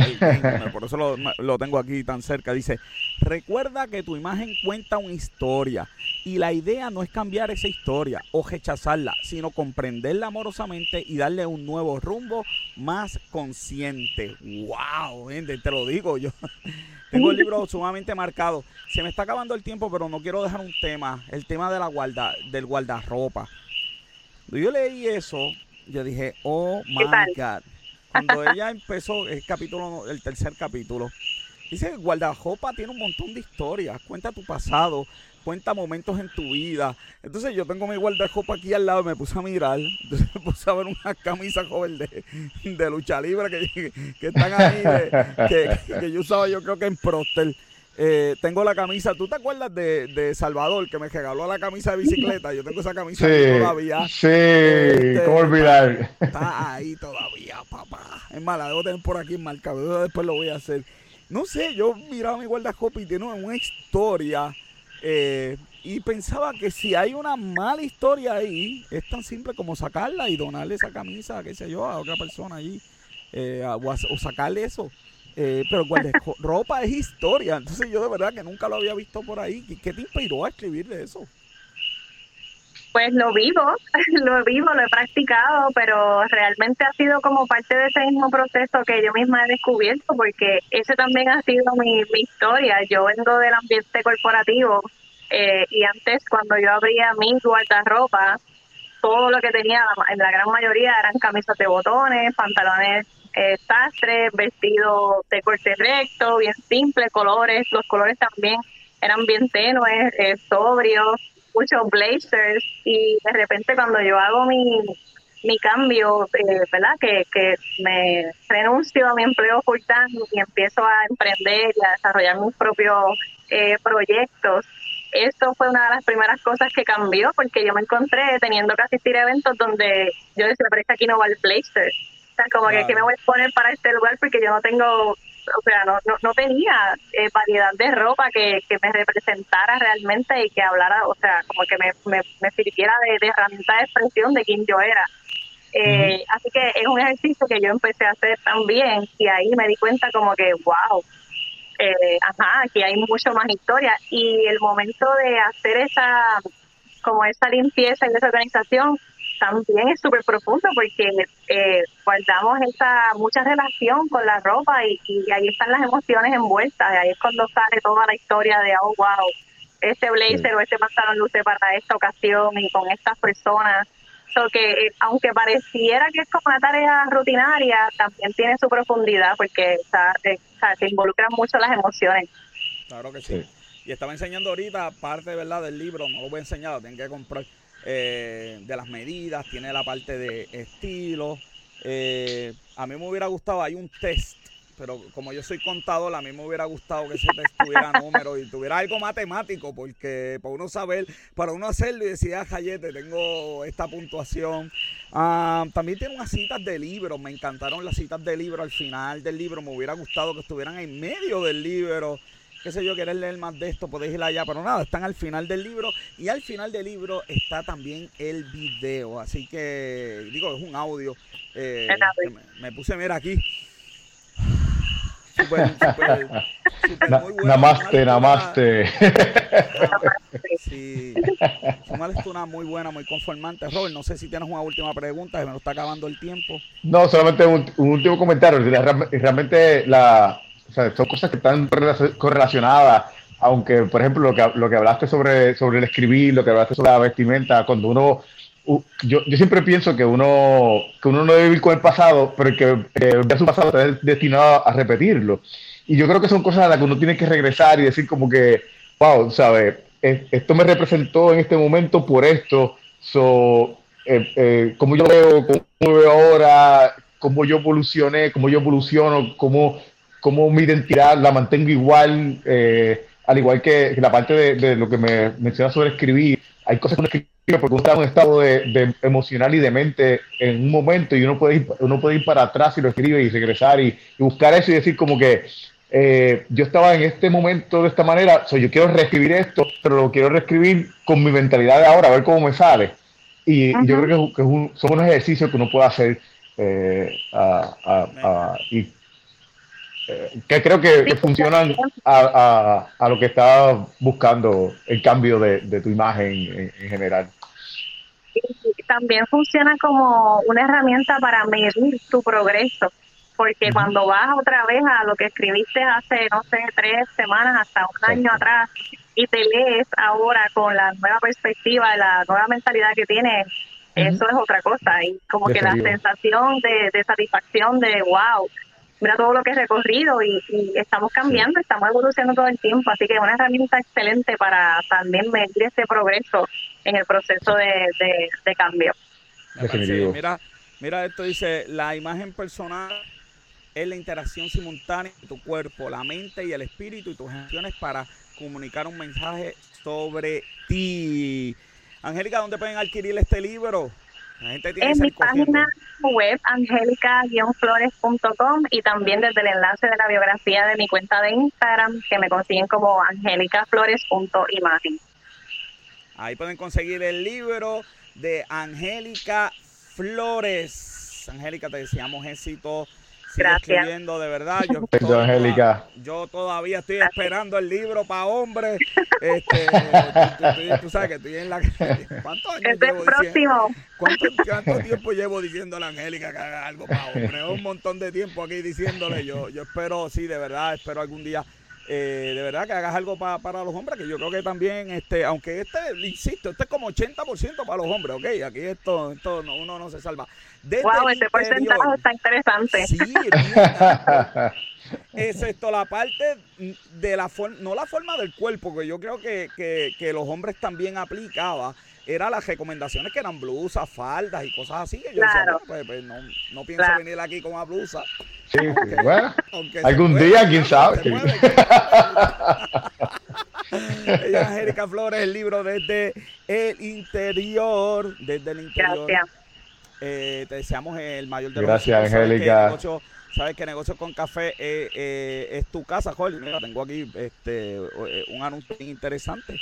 por eso lo, tengo aquí tan cerca. Dice, recuerda que tu imagen cuenta una historia y la idea no es cambiar esa historia o rechazarla, sino comprenderla amorosamente y darle un nuevo rumbo más consciente. ¡Wow! te lo digo yo. Tengo el libro sumamente marcado. Se me está acabando el tiempo, pero no quiero dejar un tema, el tema de la guarda, del guardarropa. Yo leí eso, yo dije, oh my God. Cuando ella empezó el capítulo, el tercer capítulo, dice que Guardajopa tiene un montón de historias. Cuenta tu pasado, cuenta momentos en tu vida. Entonces yo tengo mi guardajopa aquí al lado y me puse a mirar. Entonces me puse a ver unas camisas joven de, de lucha libre que, que están ahí, que, que, yo usaba yo creo que en Prostel. Eh, tengo la camisa, ¿tú te acuerdas de, de, Salvador que me regaló la camisa de bicicleta? Yo tengo esa camisa todavía. Sí, este, ¿cómo olvidar? Está ahí todavía, papá. Es mala, debo tener por aquí marcado, después lo voy a hacer. No sé, yo miraba mi guardarropa y tiene una historia eh, y pensaba que si hay una mala historia ahí, es tan simple como sacarla y donarle esa camisa, qué sé yo, a otra persona allí. Eh, o sacarle eso. Eh, pero ropa es historia. Entonces yo de verdad que nunca lo había visto por ahí. ¿Qué te inspiró a escribir de eso? Pues lo vivo, lo vivo, lo he practicado, pero realmente ha sido como parte de ese mismo proceso que yo misma he descubierto, porque ese también ha sido mi, historia. Yo vengo del ambiente corporativo eh, y antes cuando yo abría mi guardarropa, todo lo que tenía, en la gran mayoría eran camisas de botones, pantalones eh, sastre, vestido de corte recto, bien simple, colores, los colores también eran bien tenues, eh, sobrios, muchos blazers y de repente cuando yo hago mi, mi cambio, eh, ¿verdad? Que, que me renuncio a mi empleo full time y empiezo a emprender y a desarrollar mis propios eh, proyectos. Esto fue una de las primeras cosas que cambió porque yo me encontré teniendo que asistir a eventos donde yo decía, pero es que aquí no va el blazer como que, me voy a poner para este lugar porque yo no tengo, o sea, no, no, tenía eh, variedad de ropa que, que me representara realmente y que hablara, o sea, como que me, me, me sirviera de, herramienta de expresión de quién yo era. Eh, así que es un ejercicio que yo empecé a hacer también y ahí me di cuenta como que, wow, eh, ajá, aquí hay mucho más historia. Y el momento de hacer esa, como esa limpieza y esa organización, también es súper profundo porque eh, guardamos esa mucha relación con la ropa y, y, ahí están las emociones envueltas. ahí es cuando sale toda la historia de, oh, wow, este blazer o este pantalón luce para esta ocasión y con estas personas. So que eh, aunque pareciera que es como una tarea rutinaria, también tiene su profundidad porque eh, se involucran mucho las emociones. Claro que sí. Y estaba enseñando ahorita parte ¿verdad? del libro, no lo voy a enseñar, lo tengo que comprar eh, de las medidas, tiene la parte de estilo. Eh, a mí me hubiera gustado, hay un test pero como yo soy contador, a mí me hubiera gustado que se te estuviera número y tuviera algo matemático, porque para uno saber, para uno hacerlo y decir, ah, Jayete, tengo esta puntuación. Ah, también tiene unas citas de libro, me encantaron las citas de libro al final del libro, me hubiera gustado que estuvieran en medio del libro qué sé yo, querés leer más de esto, podéis ir allá, pero nada, están al final del libro y al final del libro está también el video, así que digo, es un audio. Eh, me, puse, mira aquí. Super, super, super muy bueno. Namaste, namaste. Sí, es una muy buena, muy conformante. Robert, no sé si tienes una última pregunta, se me lo está acabando el tiempo. No, solamente un último comentario. Realmente la, o sea, son cosas que están correlacionadas, aunque, por ejemplo, lo que, lo que hablaste sobre, sobre el escribir, lo que hablaste sobre la vestimenta, cuando uno... yo, yo siempre pienso que uno, que uno no debe vivir con el pasado, pero que ver su pasado está destinado a repetirlo. Y yo creo que son cosas a las que uno tiene que regresar y decir como que, wow, ¿sabes? Esto me representó en este momento por esto. So, eh, eh, cómo yo veo, cómo veo ahora, cómo yo evolucioné, cómo yo evoluciono, cómo cómo mi identidad la mantengo igual, eh, al igual que, la parte de, lo que me menciona sobre escribir. Hay cosas que uno escribe porque uno está en un estado de, emocional y de mente en un momento y uno puede ir, uno puede ir para atrás y lo escribe y regresar y, buscar eso y decir como que eh, yo estaba en este momento de esta manera, so, yo quiero reescribir esto, pero lo quiero reescribir con mi mentalidad de ahora, a ver cómo me sale. Y, yo creo que, son unos ejercicios que uno puede hacer eh, y que creo que, funcionan a, lo que está buscando el cambio de, tu imagen en, general. También funciona como una herramienta para medir tu progreso, porque cuando vas otra vez a lo que escribiste hace, no sé, tres semanas, hasta un año atrás, y te lees ahora con la nueva perspectiva, la nueva mentalidad que tienes, eso es otra cosa. Y como que la sensación de, de satisfacción de, wow, mira todo lo que he recorrido y, estamos cambiando, estamos evolucionando todo el tiempo, así que es una herramienta excelente para también medir ese progreso en el proceso de, cambio. mira, mira esto dice, la imagen personal es la interacción simultánea de tu cuerpo, la mente y el espíritu y tus acciones para comunicar un mensaje sobre ti. Angélica, ¿dónde pueden adquirir este libro? En mi página web angélica-flores.com y también desde el enlace de la biografía de mi cuenta de Instagram que me consiguen como angélicaflores.imagen. Ahí pueden conseguir el libro de Angélica Flores. Angélica, te deseamos éxito Gracias. escribiendo, de verdad. Yo, yo todavía estoy esperando el libro para hombres. Este, tú, sabes que estoy en la ¿Cuántos años este llevo próximo. ¿cuánto, ¿Cuánto, tiempo llevo diciéndole a Angélica que haga algo para hombres? Un montón de tiempo aquí diciéndole. Yo, yo espero, sí, de verdad, espero algún día eh, de verdad que hagas algo para los hombres, que yo creo que también, este, aunque este, insisto, este es como 80% para los hombres, ¿ok? Aquí esto, esto uno no se salva. wow, este porcentaje está interesante. Sí, excepto la parte de la forma, no la forma del cuerpo, que yo creo que, que, que los hombres también aplicaba era las recomendaciones que eran blusas, faldas y cosas así. Que yo decía, pues, pues, no, no pienso venir aquí con una blusa. Sí, bueno, algún día, quién sabe. Ella Angélica Flores, el libro desde el interior, desde el interior. Gracias. Eh, te deseamos el mayor de los Gracias, Angélica. Sabes que negocio con café eh, eh, es tu casa, Jorge. Mira, tengo aquí este un anuncio interesante.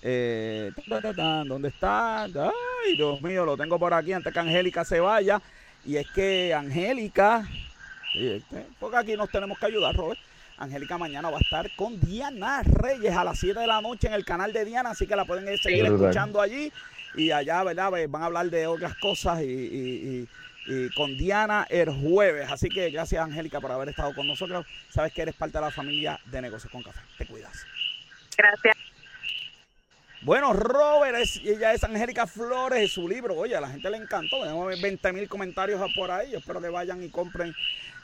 Eh, ¿Dónde está? Ay, Dios mío, lo tengo por aquí antes que Angélica se vaya. Y es que Angélica, este, porque aquí nos tenemos que ayudar, Robert. Angélica mañana va a estar con Diana Reyes a las 7 de la noche en el canal de Diana, así que la pueden seguir escuchando allí. Y allá, ¿verdad? Van a hablar de otras cosas y, y con Diana el jueves. Así que gracias, Angélica, por haber estado con nosotros. Sabes que eres parte de la familia de Negocios con Café. Te cuidas. Gracias. Bueno, Robert, ella es Angélica Flores, su libro, oye, a la gente le encantó, tenemos 20 mil comentarios por ahí, espero que vayan y compren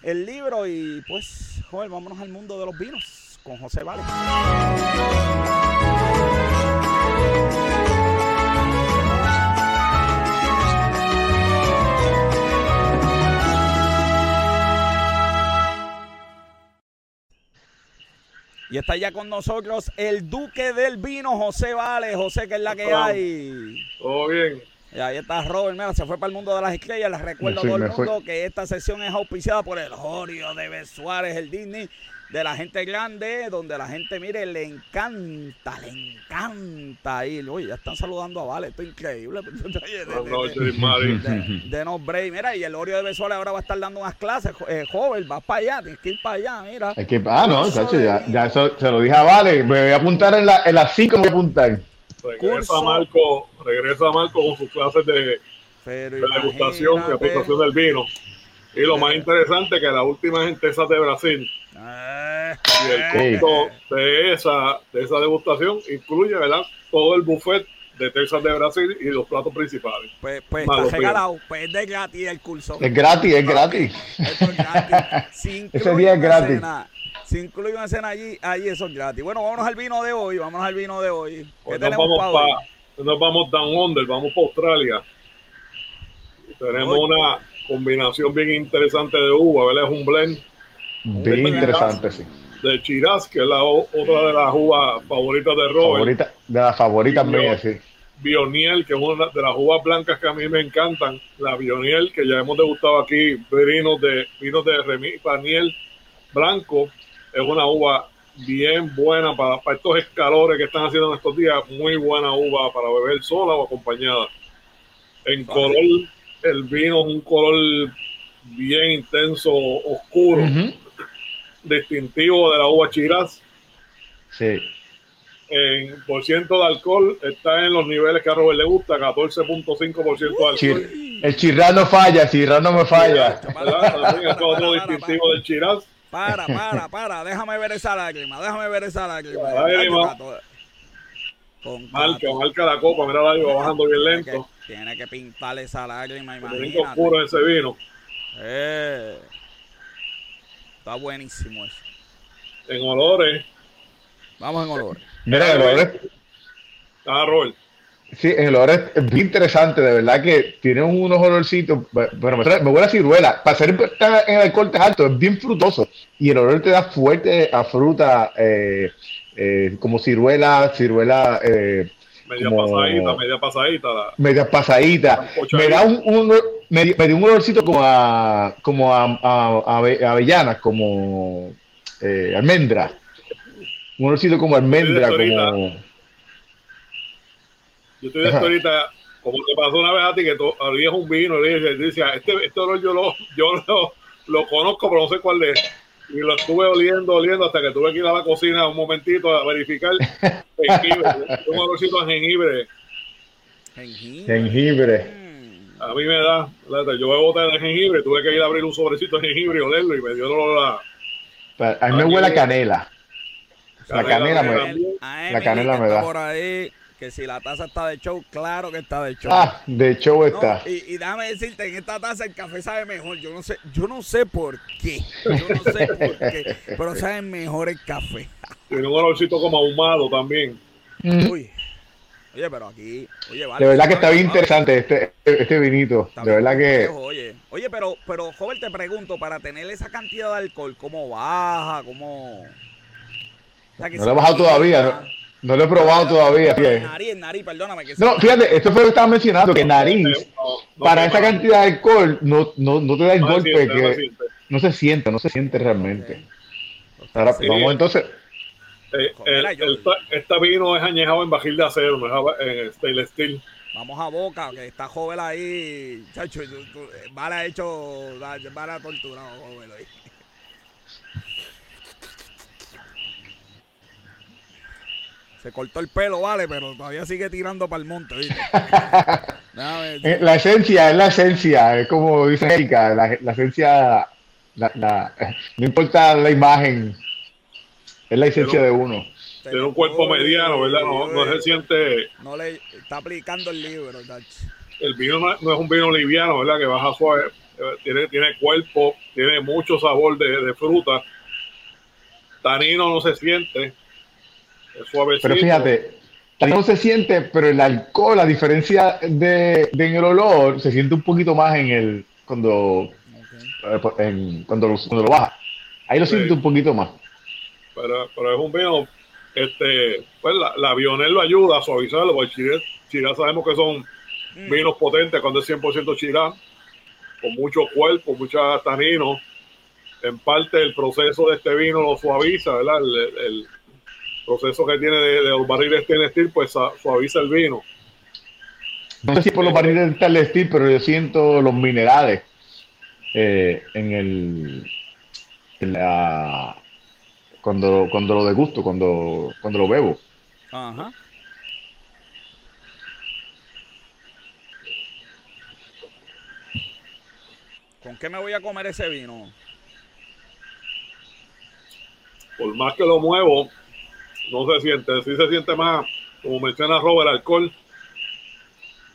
el libro y pues, joder, vámonos al mundo de los vinos con José Vale. Y está ya con nosotros el duque del vino, José Vale. José, que es la que hay. Todo bien. Y ahí está Robert, mira, se fue para el mundo de las estrellas. Les recuerdo a todo el mundo que esta sesión es auspiciada por el Jorio de Suárez, el Disney de la gente grande, donde la gente, mire, le encanta, le encanta ir. Oye, ya están saludando a Vale, esto es increíble. Buenas noches, Mari. De nombre, mira, y el Orio de Besuárez ahora va a estar dando unas clases. Eh, joven, vas para allá, tienes que ir para allá, mira. Es que, ah, no, ya, ya eso, se lo dije a Vale, me voy a apuntar en, la, en las 5, me voy a apuntar. Regresa Marco, regresa Marco con sus clases de, de degustación y aplicación del vino. Y lo más interesante que la última gente esa de Brasil. Y el costo de esa, de esa degustación incluye ¿verdad? todo el buffet de Texas de Brasil y los platos principales. Pues, pues está regalado, pues es de gratis el curso. Es gratis, es gratis. es gratis. Ese día es gratis. si incluye una cena allí, allí eso es gratis. Bueno, vámonos al vino de hoy, vámonos al vino de hoy. Pues nos, vamos pa, nos vamos down under, vamos para Australia. Tenemos una combinación bien interesante de uva, ¿verdad? Es un blend. Bien interesante, sí. De Chiraz, que es la otra de las uvas favoritas de Robert. Favorita, de las favoritas mías, sí. Bioniel, que es una de las uvas blancas que a mí me encantan. La Bioniel, que ya hemos degustado aquí, vinos de, vinos de Remy Paniel blanco. Es una uva bien buena para, para estos escalores que están haciendo en estos días. Muy buena uva para beber sola o acompañada. En color el vino es un color bien intenso, oscuro, distintivo de la uva Chiraz. Sí. En por ciento de alcohol está en los niveles que a Robert le gusta, 14.5% de alcohol. el Chiraz no falla, el Chiraz no me falla. También es otro distintivo del Chiraz. Para, para, para, déjame ver esa lágrima, déjame ver esa lágrima. lágrima. Marca, marca la copa, mira la va bajando bien lento. Tiene que pintar esa lágrima, imagínate. oscuro ese vino. Eh, está buenísimo eso. En olores. Vamos en olores. Mira, en olores. Ah, Robert. Sí, en olores es bien interesante, de verdad que tiene unos olorcitos, pero me, me huele a ciruela. Para ser en el corte alto, es bien frutoso. Y el olor te da fuerte a fruta, eh, eh, como ciruela, ciruela, eh, media pasadita, media pasadita. media pasadita. Me da un, un me, dio un olorcito como a, como a, a, avellanas, como eh, almendra. Un olorcito como almendra, como... Yo estoy de ahorita, como te pasó una vez a ti, que tú abrías un vino le decía, este, este olor yo lo, yo lo, lo conozco, pero no sé cuál es y lo estuve oliendo, oliendo hasta que tuve que ir a la cocina un momentito a verificar jengibre, un olorcito de jengibre. Jengibre. A mí me da, yo bebo de jengibre, tuve que ir a abrir un sobrecito de jengibre y olerlo y me dio dolor la... A mí me huele a canela. La canela, me, la canela me da. Por ahí que si la taza está de show, claro que está de show. Ah, de show está. y, déjame decirte, en esta taza el café sabe mejor. Yo no sé, yo no sé por qué. Yo no sé por qué. Pero sabe mejor el café. Tiene un olorcito como ahumado también. Mm. Uy. Oye, pero aquí, oye, vale. De verdad que está bien interesante este, este vinito. de verdad que. Oye, oye, pero, pero, joven, te pregunto, para tener esa cantidad de alcohol, ¿cómo baja? ¿Cómo.? no lo he bajado todavía, ¿no? No lo he probado todavía. Nariz, nariz, perdóname. Que no, fíjate, esto fue lo que estaba mencionando, que nariz, para esa cantidad de alcohol, no, no, no te da el golpe que no se siente, no se siente realmente. Ahora, vamos entonces. Eh, esta, vino es añejado en bajil de acero, no es en stainless steel. Vamos a boca, que está joven ahí. Chacho, vale ha hecho, vale ha torturado, joven ahí. Se cortó el pelo, vale, pero todavía sigue tirando para el monte, ¿viste? Eh, la esencia, es la esencia, es como dice Erika, la, esencia, no importa la imagen, es la esencia de uno. Tiene un cuerpo mediano, ¿verdad? No, se siente... No le está aplicando el libro, El vino no, es un vino liviano, ¿verdad? Que baja suave, tiene, tiene cuerpo, tiene mucho sabor de, de fruta. Tanino no se siente pero fíjate, no se siente, pero el alcohol, la diferencia de, en el olor, se siente un poquito más en el cuando, eh, cuando, lo, baja. Ahí lo siente un poquito más. pero, pero es un vino, este, pues la, la lo ayuda a suavizarlo, porque Chirá, sabemos que son mm. vinos potentes cuando es 100% Chirá, con mucho cuerpo, muchos taninos. En parte el proceso de este vino lo suaviza, ¿verdad? El, proceso que tiene de, los barriles de steel, pues suaviza el vino. No sé si por los barriles de steel, pero yo siento los minerales eh, en el en la cuando, cuando lo degusto, cuando, cuando lo bebo. Ajá. ¿Con qué me voy a comer ese vino? Por más que lo muevo, no se siente. Sí se siente más, como menciona Robert, alcohol.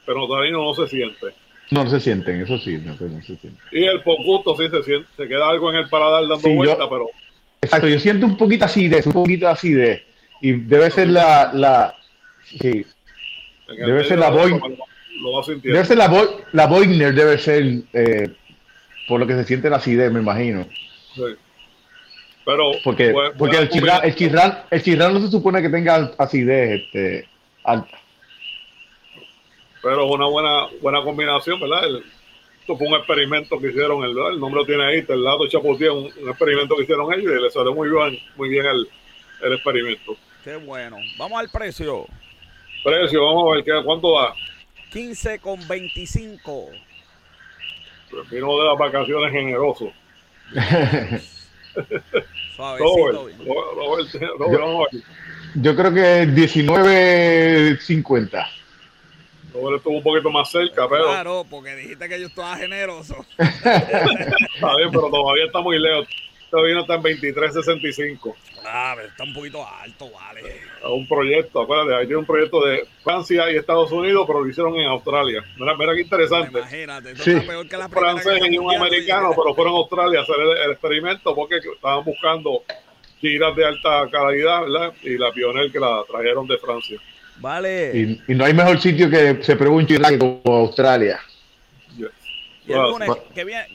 Pero todavía no se siente. No, se sienten, eso sí, no, se siente. Y el pocuto sí se siente, se queda algo en el paladar dando vuelta, pero Exacto, yo siento un poquito así de, un poquito así de, y debe ser la, la sí, debe ser la Boy, debe ser la Boy, la Boigner debe ser eh, por lo que se siente la acidez, me imagino. Sí. Pero porque, porque el chirrán, el chirrán, el chirrán no se supone que tenga acidez este, alta. Pero es una buena, buena combinación, ¿verdad? Esto fue un experimento que hicieron, el, el nombre lo tiene ahí, el lado Chapotía, un, un, experimento que hicieron ellos y le salió muy bien, muy bien el, el experimento. Qué bueno. Vamos al precio. Precio, vamos a ver ¿qué, cuánto da. 15 con 25. El vino de las vacaciones generoso. Suavecito. Robert, Robert, Robert, yo creo que 19.50 estuvo un poquito más cerca, pero. Claro, porque dijiste que yo estaba generoso. está bien, pero todavía está muy lejos. Todavía no está en 23.65. Ah, pero está un poquito alto, vale. Un proyecto, acuérdate, hay un proyecto de Francia y Estados Unidos, pero lo hicieron en Australia. Mira, mira qué interesante. Imagínate, sí. peor que la francés y un americano, pero fueron a Australia a hacer el, experimento porque estaban buscando giras de alta calidad, ¿verdad? Y la pionera que la trajeron de Francia. Vale. Y, no hay mejor sitio que se pregunte como Australia. ¿Y el lunes?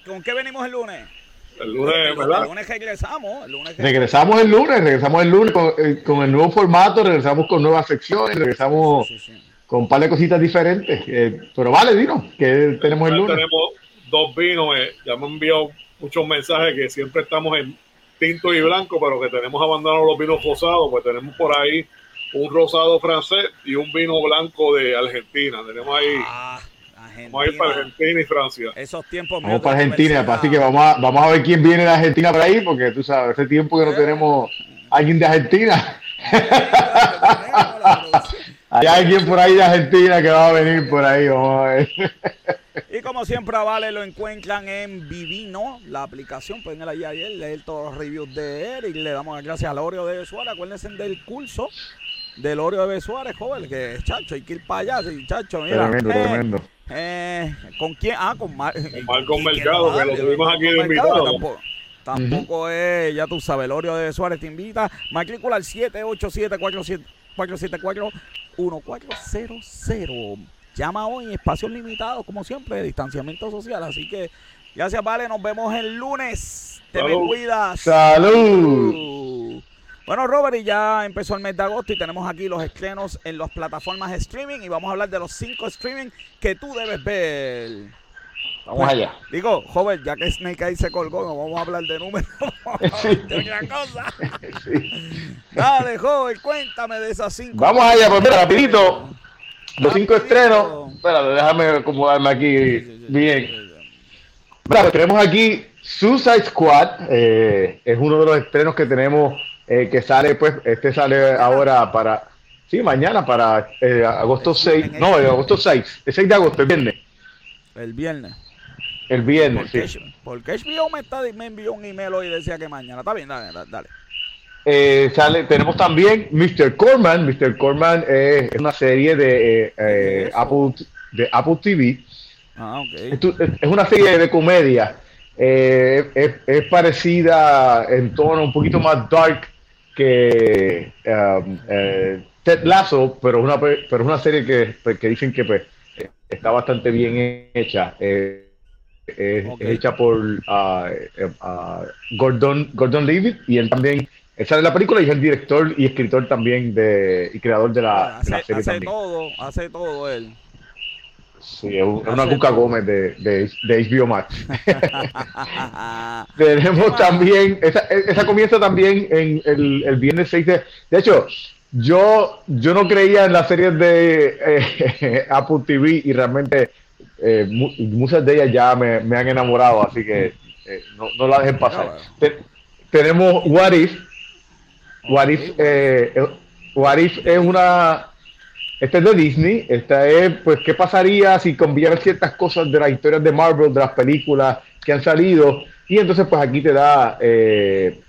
¿Con qué venimos el lunes? El lunes, ¿verdad? El lunes regresamos. El lunes regresamos el lunes, regresamos el lunes eh, con, el nuevo formato, regresamos con nuevas secciones, regresamos con un par de cositas diferentes. Eh, pero vale, Dino, que tenemos el lunes. Tenemos dos vinos, eh, ya me han enviado muchos mensajes que siempre estamos en tinto y blanco, pero que tenemos abandonados los vinos rosados, pues tenemos por ahí un rosado francés y un vino blanco de Argentina. Tenemos ahí. Ah, vamos a ir para Argentina y Francia. Esos tiempos. Vamos para Argentina, así que vamos a, vamos a ver quién viene de Argentina por ahí, porque tú sabes, ese tiempo que no tenemos alguien de Argentina. Hay alguien por ahí de Argentina que va a venir por ahí, vamos a ver. Y como siempre, Vale lo encuentran en Vivino, la aplicación. Pueden ir allá ayer, leer todos los reviews de él y le damos las gracias a Lorio de Suárez. Acuérdense del curso del Oreo de Suárez, joven, que es chacho, hay que ir para allá, sí, chacho, mira. Tremendo, eh, tremendo. Eh, ¿Con quién? Ah, con, Mar con Marco Mercado, que lo tuvimos aquí de invitado. Tampoco, tampoco es, ya tú sabes, el Oreo de Suárez te invita. Matrícula al 787-474-1400. Llama hoy, espacios limitados, como siempre, distanciamiento social. Así que, gracias, Vale, nos vemos el lunes. Te me cuidas. Salud. Bueno, Robert, y ya empezó el mes de agosto y tenemos aquí los estrenos en las plataformas de streaming y vamos a hablar de los cinco streaming que tú debes ver. Vamos pues, allá. Digo, joven, ya que Snake ahí se colgó, no vamos a hablar de números. de otra cosa. Dale, joven, cuéntame de esas cinco. Vamos allá, pues mira, rapidito. Los cinco estrenos. Espérate, déjame acomodarme aquí bien. Bueno, tenemos aquí Suicide Squad. Eh, es uno de los estrenos que tenemos eh, que sale, pues, este sale ahora para, sí, mañana para eh, agosto 6, no, agosto 6, el 6 de agosto, el viernes. El viernes. El viernes, sí. Porque HBO me, está, me envió un email hoy y decía que mañana. Está bien, dale, dale. Eh, sale, tenemos también Mr. Corman. Mr. Corman es una serie de, Apple, de Apple TV. Ah, okay. es, una serie de comedia. es, es, parecida en tono un poquito más dark que um, eh, Ted Lasso, pero es una, pero es una serie que, pues, que dicen que pues, está bastante bien hecha. Eh, es hecha por uh, uh, Gordon, Gordon Levitt y él también Esa es la película y es el director y escritor también de, y creador de la, hace, serie hace todo, hace todo él. Sí, es, una Cuca Gómez de, de, de, HBO Max. Tenemos también, esa, esa, comienza también en el, el viernes 6 de... De hecho, yo, yo no creía en las series de eh, Apple TV y realmente eh, muchas de ellas ya me, me han enamorado, así que eh, no, no, la dejen pasar. tenemos What If. What If, eh, What If es una esta es de Disney. Esta es, pues, ¿qué pasaría si cambiaran ciertas cosas de las historias de Marvel, de las películas que han salido? Y entonces, pues, aquí te da eh,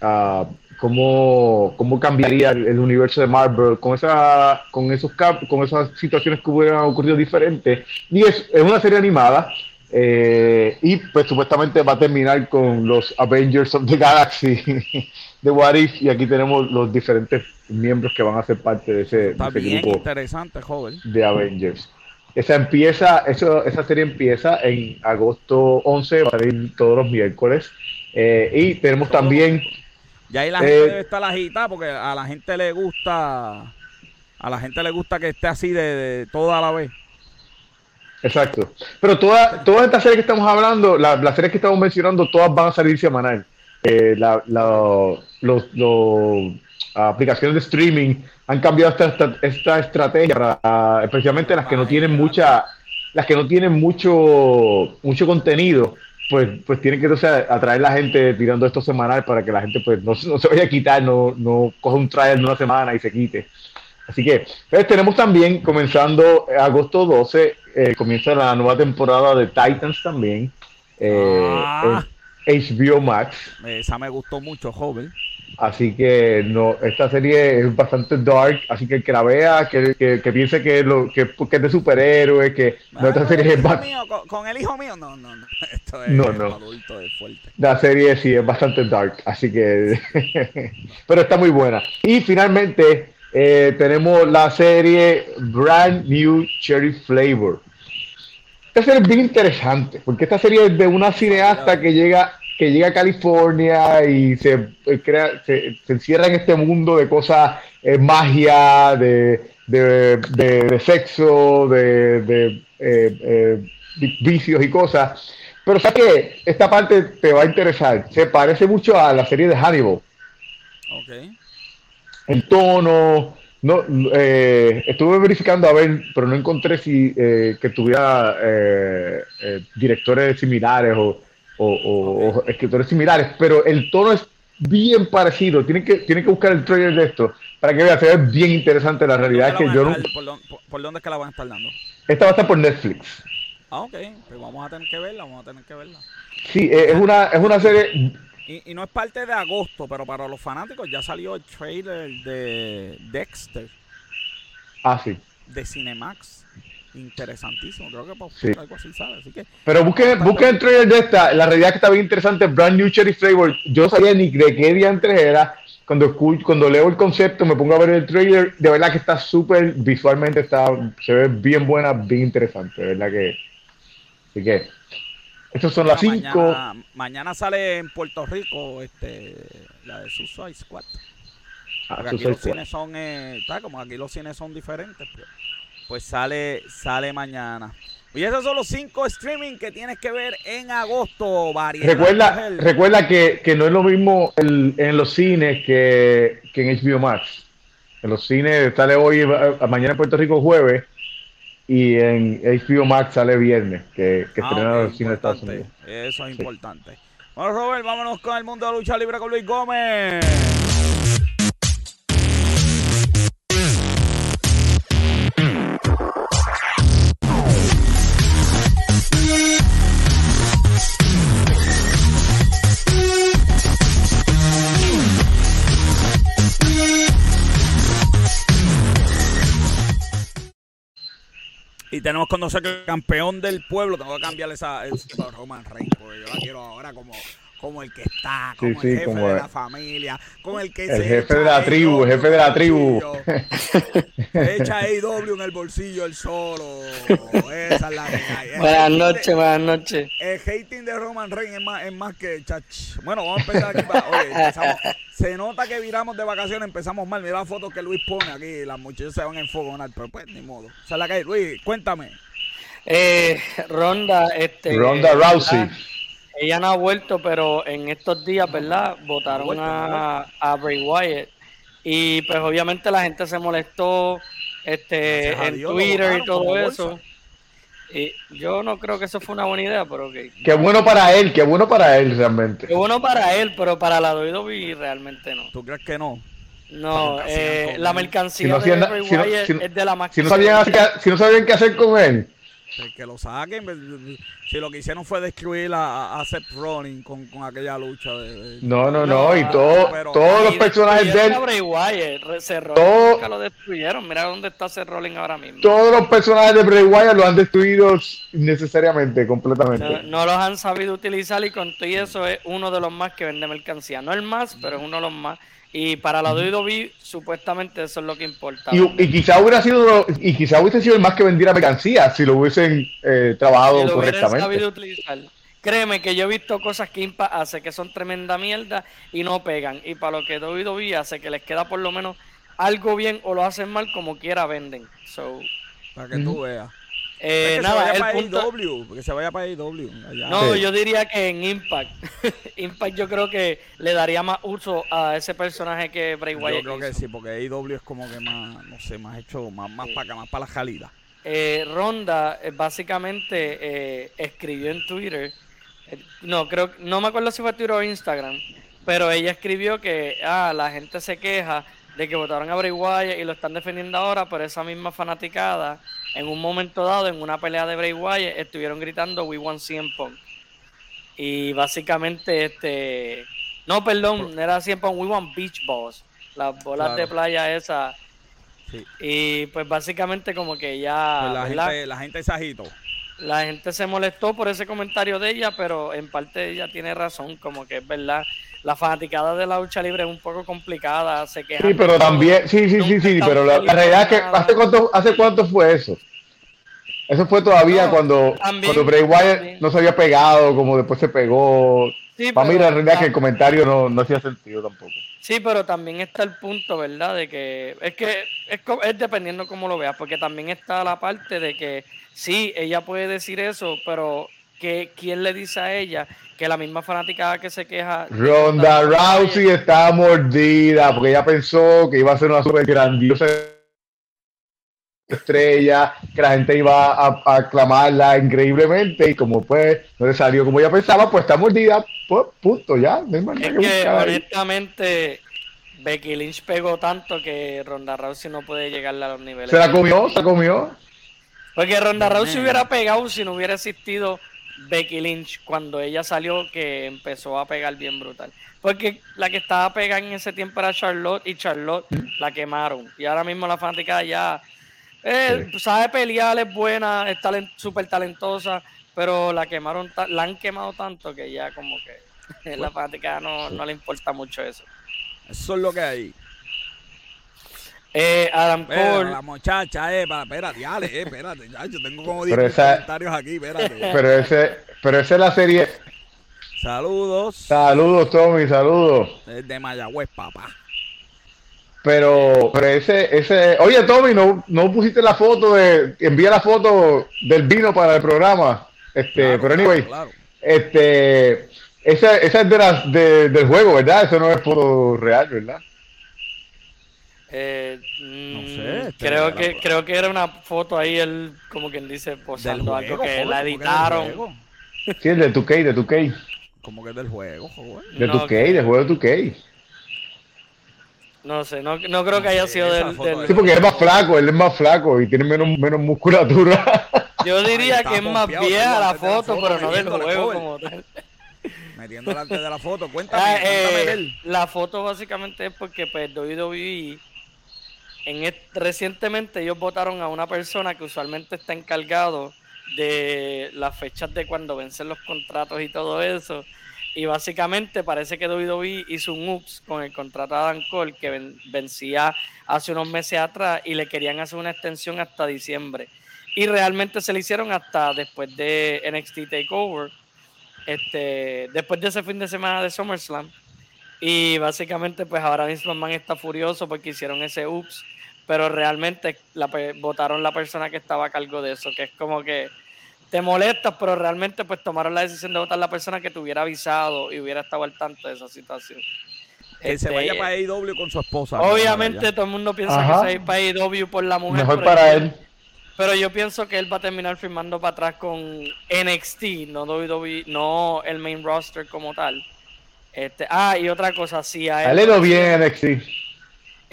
cómo, cómo, cambiaría el, universo de Marvel con, esa, con, esos, con esas situaciones que hubieran ocurrido diferentes. Y es, es una serie animada. Eh, y pues supuestamente va a terminar con los Avengers of the Galaxy de What If. Y aquí tenemos los diferentes miembros que van a ser parte de ese, Está bien interesante, joven. De Avengers. Esa empieza, eso, esa serie empieza en agosto 11, va a salir todos los miércoles. Eh, y tenemos también. Y ahí la gente eh, debe estar agitada porque a la gente le gusta. A la gente le gusta que esté así de, toda la vez. Exacto. Pero todas toda estas series que estamos hablando, las series que estamos mencionando, todas van a salir semanal. Eh, la, los, los, aplicaciones de streaming han cambiado esta, esta, estrategia, especialmente las que no tienen mucha, las que no tienen mucho, mucho contenido, pues, pues tienen que entonces atraer la gente tirando esto semanal para que la gente pues no, se vaya a quitar, no, no coja un trial de una semana y se quite. Así que pues, tenemos también, comenzando agosto 12, eh, comienza la nueva temporada de Titans también. Eh, ah. HBO Max. Esa me gustó mucho, joven. Así que no, esta serie es bastante dark, así que el que la vea, que, que, piense que, lo, que, es de superhéroes, que no, esta serie es con, el hijo mío, no, no, no. Esto es no, adulto, es fuerte. La serie sí es bastante dark, así que. Pero está muy buena. Y finalmente eh, tenemos la serie Brand New Cherry Flavor. Esta serie es bien interesante, porque esta serie es de una cineasta que llega que llega a California y se, eh, crea, se, encierra en este mundo de cosas, eh, magia, de, de, sexo, de, eh, vicios y cosas. Pero sabes que esta parte te va a interesar. Se parece mucho a la serie de Hannibal. Ok. El tono. No, estuve verificando a ver, pero no encontré si que tuviera directores similares o, o, escritores similares, pero el tono es bien parecido. Tienen que, tienen que buscar el trailer de esto para que vean, se ve bien interesante. La realidad es que yo no. ¿Por, dónde es que la van a estar dando? Esta va a estar por Netflix. Ah, ok, pues vamos a tener que verla, vamos a tener que verla. Sí, eh, es una, es una serie. Y, y no es parte de agosto, pero para los fanáticos ya salió el trailer de Dexter. Ah, sí. De Cinemax interesantísimo. Creo que sí. algo así sale. Así que, Pero busquen, busquen el trailer de esta. La realidad es que está bien interesante. Brand New Cherry Flavor. Yo sabía ni de qué día antes era. Cuando, cuando leo el concepto, me pongo a ver el trailer. De verdad que está súper visualmente. está Se ve bien buena, bien interesante. De verdad que. Así que. Estas son las 5. Mañana, sale en Puerto Rico este, la de Suicide Squad. Ah, aquí los cines son, eh, como aquí los cines son diferentes. Pues pues sale, sale mañana. Y esos son los cinco streaming que tienes que ver en agosto, Recuerda, recuerda que, no es lo mismo en los cines que, en HBO Max. En los cines sale hoy, mañana en Puerto Rico jueves, y en HBO Max sale viernes, que, que ah, los cines de Estados Unidos. Eso es importante. Bueno, Robert, vámonos con el mundo de la lucha libre con Luis Gómez. Y tenemos que conocer que el campeón del pueblo, tengo que cambiarle esa, esa Roman Reigns, porque yo la quiero ahora como, como el que está, como el jefe de la familia, como el que el jefe de la tribu, el jefe de la tribu. echa AW en el bolsillo el solo. Esa es la Buenas noches, buenas noches. El hating de Roman Reigns es más, es más que chach. Bueno, vamos a empezar aquí. Oye, se nota que viramos de vacaciones, empezamos mal. Mira la foto que Luis pone aquí, las muchachas se van en fuego, pero pues ni modo. O sea, la que Luis, cuéntame. Eh, Ronda, este. Ronda Rousey. Ella no ha vuelto, pero en estos días, ¿verdad? Votaron a, a Bray Wyatt. Y pues obviamente la gente se molestó este, en Twitter y todo eso. Y yo no creo que eso fue una buena idea, pero ok. Qué bueno para él, qué bueno para él realmente. Qué bueno para él, pero para la WWE realmente no. ¿Tú crees que no? No, eh, la mercancía de Bray Wyatt es de la máquina. Si no, sabían, si no sabían qué hacer con él, que lo saquen. Si lo que hicieron fue destruir a, a Seth Rollins con, con aquella lucha. De, no, no, no, y todo, todos los personajes de él. Todo, lo destruyeron. Mira dónde está Seth Rollins ahora mismo. Todos los personajes de Bray Wyatt lo han destruido innecesariamente, completamente. No, los han sabido utilizar y con todo eso es uno de los más que vende mercancía. No el más, pero es uno de los más. Y para la WWE, supuestamente eso es lo que importa. Y, quizá hubiera sido y quizá hubiese sido el más que vendiera mercancía si lo hubiesen eh, trabajado si lo correctamente. Sabido utilizar. Créeme que yo he visto cosas que Impa hace que son tremenda mierda y no pegan. Y para lo que WWE hace que les queda por lo menos algo bien o lo hacen mal, como quiera venden. So, para que tú veas. Eh, nada, el punto... porque se vaya para AEW. No, yo diría que en Impact. Impact yo creo que le daría más uso a ese personaje que Bray Wyatt. Yo creo que sí, porque AEW es como que más, no sé, más hecho, más, más para más para la salida. Eh, Ronda eh, básicamente eh, escribió en Twitter, no creo, no me acuerdo si fue Twitter o Instagram, pero ella escribió que ah, la gente se queja de que votaron a Bray Wyatt y lo están defendiendo ahora, pero esa misma fanaticada, en un momento dado, en una pelea de Bray Wyatt, estuvieron gritando We want CM Punk. Y básicamente, este. No, perdón, era CM Punk, We want Beach Balls. Las bolas de playa esas. Y pues básicamente, como que ya. Pues la, gente, la gente se agitó. La gente se molestó por ese comentario de ella, pero en parte ella tiene razón, como que es verdad la fanaticada de la lucha libre es un poco complicada, se. Sí, pero también, sí, sí, sí, sí, pero la, realidad es que ¿hace cuánto, ¿hace cuánto fue eso? Eso fue todavía cuando, cuando Bray Wyatt no se había pegado, como después se pegó. Para mí la realidad es que el comentario no, no hacía sentido tampoco. Sí, pero también está el punto, ¿verdad? De que es que es, es dependiendo cómo lo veas, porque también está la parte de que sí, ella puede decir eso, pero que quién le dice a ella que la misma fanática que se queja. Ronda Rousey está mordida porque ella pensó que iba a ser una super grandiosa estrella, que la gente iba a, aclamarla increíblemente y como pues no le salió como ella pensaba, pues está mordida, pues punto, ya. es que, honestamente Becky Lynch pegó tanto que Ronda Rousey no puede llegarle a los niveles. Se la comió, se la comió. Porque Ronda Rousey hubiera pegado si no hubiera existido Becky Lynch cuando ella salió que empezó a pegar bien brutal. Porque la que estaba pegando en ese tiempo era Charlotte y Charlotte la quemaron. Y ahora mismo la fanática ya eh, sabe pelear, es buena, es súper talentosa, pero la quemaron, la han quemado tanto que ya como que la fanática no, no le importa mucho eso. Eso es lo que hay. Eh, Adam Cole. La muchacha, eh, espérate, dale, eh, espérate, ya, yo tengo como 10 comentarios aquí, espérate. Pero ese, pero esa es la serie. Saludos. Saludos, Tommy, saludos. Es de Mayagüez, papá. Pero, pero ese, ese, oye Tommy, no, no pusiste la foto de, envía la foto del vino para el programa. Este, pero anyway, este, esa, esa es de las de, del juego, ¿verdad? Eso no es foto real, ¿verdad? Eh, no mm, sé. Este, creo que, creo que era una foto ahí, él, como quien dice, posando algo que la editaron. Sí, de 2K, de 2K. Como que es del juego, joder. De 2K, del juego de 2K. No sé, no, no creo que haya sido del, Sí, porque él es más flaco, él es más flaco y tiene menos, menos musculatura. Yo diría que es más vieja la foto, pero no del juego como tal. Metiendo delante de la foto, cuéntame, ah, eh, La foto básicamente es porque pues WWE en recientemente ellos votaron a una persona que usualmente está encargado de las fechas de cuando vencen los contratos y todo eso. Y básicamente parece que WWE hizo un ups con el contrato de Adam Cole que vencía hace unos meses atrás y le querían hacer una extensión hasta diciembre. Y realmente se le hicieron hasta después de NXT Takeover, este, después de ese fin de semana de SummerSlam. Y básicamente, pues ahora mismo Man está furioso porque hicieron ese ups, pero realmente la, votaron la persona que estaba a cargo de eso, que es como que te molestas, pero realmente pues tomaron la decisión de votar la persona que te hubiera avisado y hubiera estado al tanto de esa situación. Que se vaya este, para AEW con su esposa. Obviamente todo el mundo piensa que se va a ir para AEW por la mujer. Mejor para él. Pero yo pienso que él va a terminar firmando para atrás con NXT, no WWE, no el main roster como tal. Este, ah, y otra cosa, si a él... le bien NXT.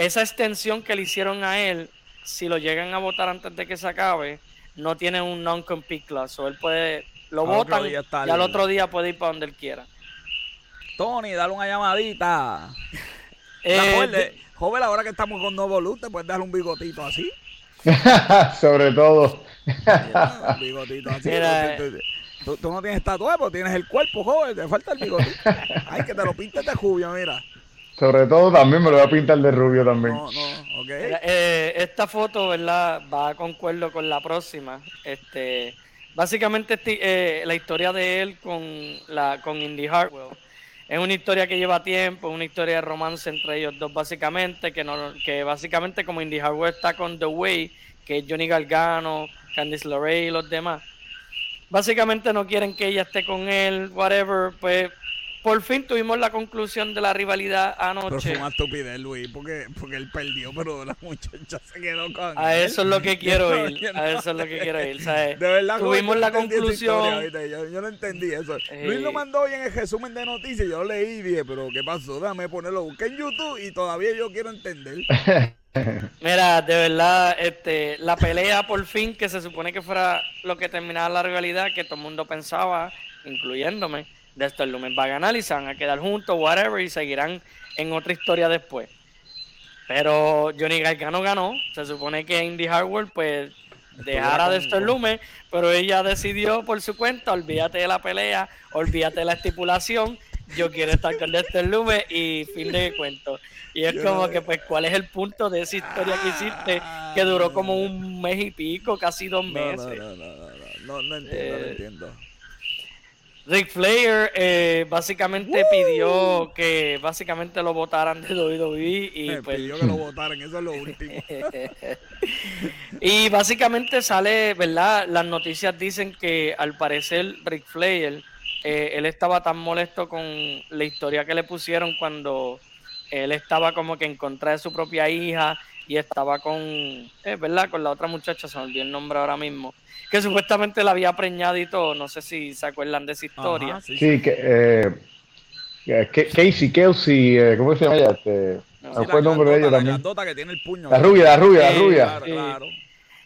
Esa extensión que le hicieron a él, si lo llegan a votar antes de que se acabe, no tiene un non-compete clause. O él puede, lo votan y al otro día puede ir para donde él quiera. Tony, dale una llamadita. eh, joven, ahora que estamos con Nuevo Luz, te puedes darle un bigotito así. Sobre todo. un bigotito así. tú, no tienes tatuaje, pero tienes el cuerpo, joven. Te falta el bigotito. Ay, que te lo pintes de rubio, mira. Sobre todo también me lo voy a pintar de rubio también. No, no, okay. Eh, esta foto, ¿verdad? Va concuerdo con la próxima. Este, básicamente este, eh, la historia de él con la con Indy Hartwell es una historia que lleva tiempo, una historia de romance entre ellos dos básicamente, que no, que básicamente como Indy Hartwell está con The Way, que es Johnny Gargano, Candice LeRae y los demás, básicamente no quieren que ella esté con él, whatever, pues por fin tuvimos la conclusión de la rivalidad anoche. Pero fue una estupidez, Luis, porque, porque él perdió, pero la muchacha se quedó con A eso es lo que quiero ir. A eso es lo que quiero ir. ¿sabes? De verdad, tuvimos la conclusión. yo, no entendí eso. Luis lo mandó hoy en el resumen de noticias. Yo lo leí y dije, pero ¿qué pasó? Dame ponerlo. Busqué en YouTube y todavía yo quiero entender. Mira, de verdad, este, la pelea por fin, que se supone que fuera lo que terminaba la rivalidad, que todo el mundo pensaba, incluyéndome de esto el lumen va a ganar y se van a quedar juntos, whatever, y seguirán en otra historia después. Pero Johnny Gargano ganó, se supone que Indy Hardware pues dejara de el lumen, pero ella decidió por su cuenta, olvídate de la pelea, olvídate de la estipulación, yo quiero estar con este lumen y fin de cuento. Y es como que, pues, ¿cuál es el punto de esa historia que hiciste que duró como un mes y pico, casi dos meses? No, no, no, no, no, no, entiendo, no eh, entiendo. Rick Flair eh, básicamente pidió que básicamente lo votaran de WWE y pues, pidió que lo votaran, eso es lo último. y básicamente sale, ¿verdad? Las noticias dicen que al parecer Rick Flair, eh, él estaba tan molesto con la historia que le pusieron cuando él estaba como que en contra de su propia hija y estaba con, eh, ¿verdad? Con la otra muchacha, se me olvidó el nombre ahora mismo, que supuestamente la había preñado y todo, no sé si se acuerdan de esa historia. sí, que, eh, Casey, Kelsey, eh, ¿cómo se llama ella? Este, no, el nombre de ella también. La que tiene el puño. La rubia, la rubia, la rubia. Claro,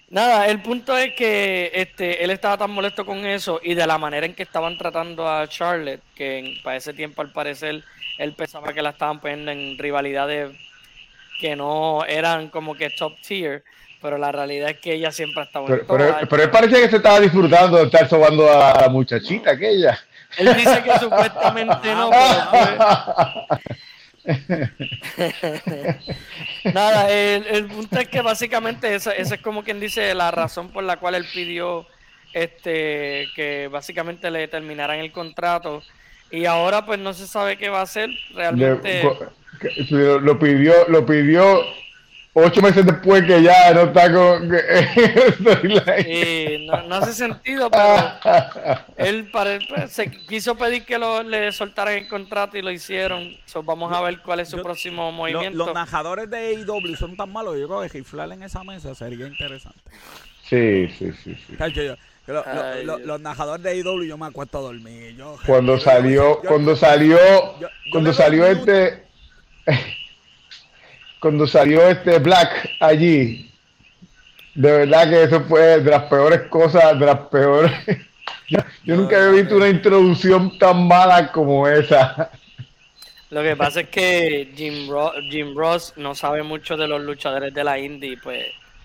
Nada, el punto es que este, él estaba tan molesto con eso y de la manera en que estaban tratando a Charlotte, que para ese tiempo al parecer él pensaba que la estaban poniendo en rivalidades que no eran como que top tier, pero la realidad es que ella siempre ha estado pero, pero, pero, él parecía que se estaba disfrutando de estar sobando a la muchachita aquella. Él dice que supuestamente no, Nada, el, punto es que básicamente esa, esa, es como quien dice la razón por la cual él pidió este que básicamente le terminaran el contrato y ahora pues no se sabe qué va a hacer realmente. Lo pidió, lo pidió ocho meses después que ya no está con sí, no, hace sentido pero él pues, se quiso pedir que lo, le soltaran el contrato y lo hicieron. Vamos a ver cuál es su próximo movimiento. los, najadores de AEW son tan malos yo creo que giflar en esa mesa sería interesante. Sí, sí, sí, sí. Los najadores de AEW yo me acuesto a dormir cuando salió cuando salió cuando salió este cuando salió este Black allí, de verdad que eso fue de las peores cosas, de las peores. yo, nunca había visto una introducción tan mala como esa. Lo que pasa es que Jim, Jim Ross no sabe mucho de los luchadores de la indie, pues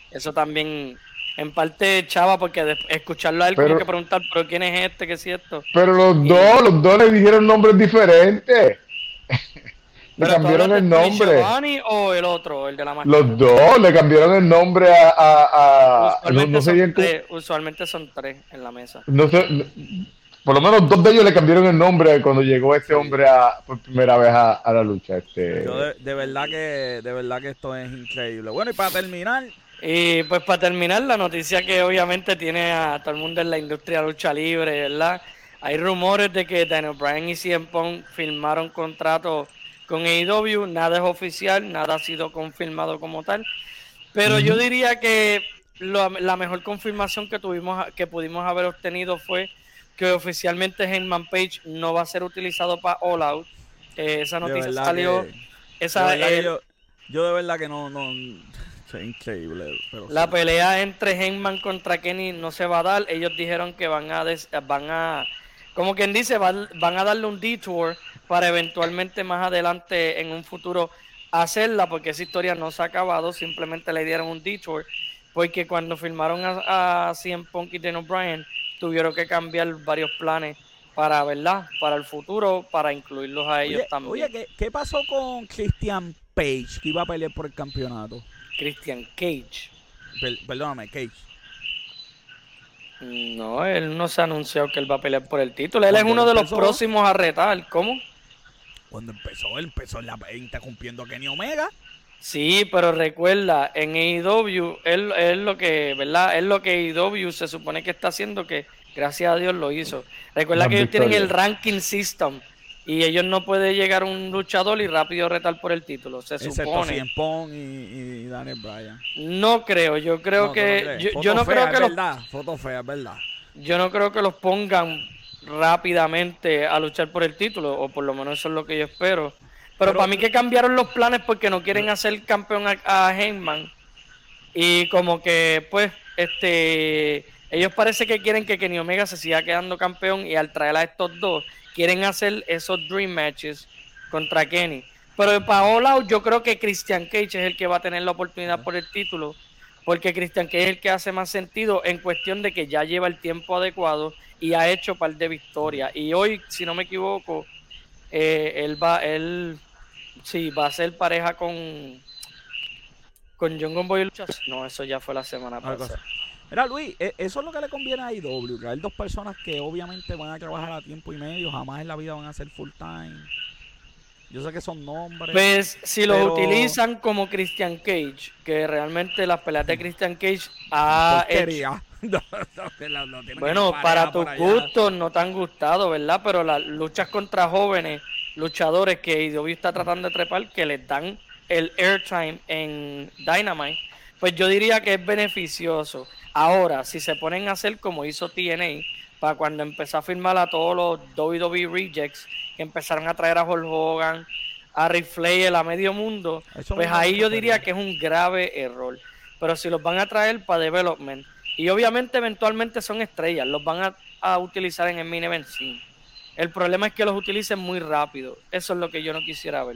eso también en parte chava porque escucharlo a él como que preguntar, pero quién es este, qué es cierto. Pero los dos, los dos le dijeron nombres diferentes. le cambiaron el nombre. Giovanni o el otro, el de la máquina? Los dos le cambiaron el nombre a, a, usualmente, son tres, usualmente son tres en la mesa. No sé, por lo menos dos de ellos le cambiaron el nombre cuando llegó este hombre a, por primera vez a, la lucha. Este... de, verdad que de verdad que esto es increíble. Bueno, y para terminar. Y pues para terminar, la noticia que obviamente tiene a todo el mundo en la industria de lucha libre, ¿verdad? Hay rumores de que Daniel Bryan y CM Punk firmaron contrato con AEW, nada es oficial, nada ha sido confirmado como tal. Pero yo diría que la mejor confirmación que tuvimos, que pudimos haber obtenido fue que oficialmente Hangman Page no va a ser utilizado para All Out. Eh, esa noticia salió. esa, yo, de verdad que no. no es increíble. la pelea entre Hangman contra Kenny no se va a dar. Ellos dijeron que van a. van a como quien dice, van, van a darle un detour para eventualmente más adelante en un futuro hacerla, porque esa historia no se ha acabado. Simplemente le dieron un detour. Porque cuando filmaron a, a CM Punk y Daniel Bryan tuvieron que cambiar varios planes para, ¿verdad? Para el futuro, para incluirlos a ellos también. Oye, ¿qué, pasó con Christian Page, que iba a pelear por el campeonato? Christian Cage. perdóname, Cage. No, él no se ha anunciado que él va a pelear por el título. Él es uno de los próximos a retar. ¿Cómo? Cuando empezó, él empezó en la 20 cumpliendo Kenny Omega. Sí, pero recuerda, en AEW, él, es lo que, ¿verdad? Es lo que AEW se supone que está haciendo, que gracias a Dios lo hizo. Recuerda que ellos tienen el ranking system y ellos no pueden llegar un luchador y rápido retar por el título, se supone. y, y, Daniel Bryan. No creo, yo creo que... yo, no creo que verdad, foto fea, verdad. Yo no creo que los pongan rápidamente a luchar por el título, o por lo menos eso es lo que yo espero. Pero, para mí que cambiaron los planes porque no quieren hacer campeón a, a Heyman. Y como que, pues, este, ellos parece que quieren que Kenny Omega se siga quedando campeón y al traer a estos dos, quieren hacer esos Dream Matches contra Kenny. Pero para All yo creo que Christian Cage es el que va a tener la oportunidad por el título, porque Christian Cage es el que hace más sentido en cuestión de que ya lleva el tiempo adecuado y ha hecho par de victorias. Y hoy, si no me equivoco, eh, él va, él Sí, va a ser pareja con con John Boy No, eso ya fue la semana pasada. Mira, Luis, e, eso es lo que le conviene a IW, hay dos personas que obviamente van a trabajar a tiempo y medio, jamás en la vida van a ser full time. Yo sé que son nombres. Pues si lo utilizan como Christian Cage, que realmente las peleas de Christian Cage ha hecho... bueno, para tu gusto no te han gustado, ¿verdad? Pero las luchas contra jóvenes luchadores que IW está tratando de trepar que les dan el airtime en Dynamite, pues yo diría que es beneficioso. Ahora, si se ponen a hacer como hizo TNA, para cuando empezó a firmar a todos los WWE Rejects, que empezaron a traer a Hulk Hogan, a Ric a medio mundo, pues ahí yo diría que es un grave error. Pero si los van a traer para development, y obviamente eventualmente son estrellas, los van a, utilizar en el main event, sí. El problema es que los utilicen muy rápido. Eso es lo que yo no quisiera ver.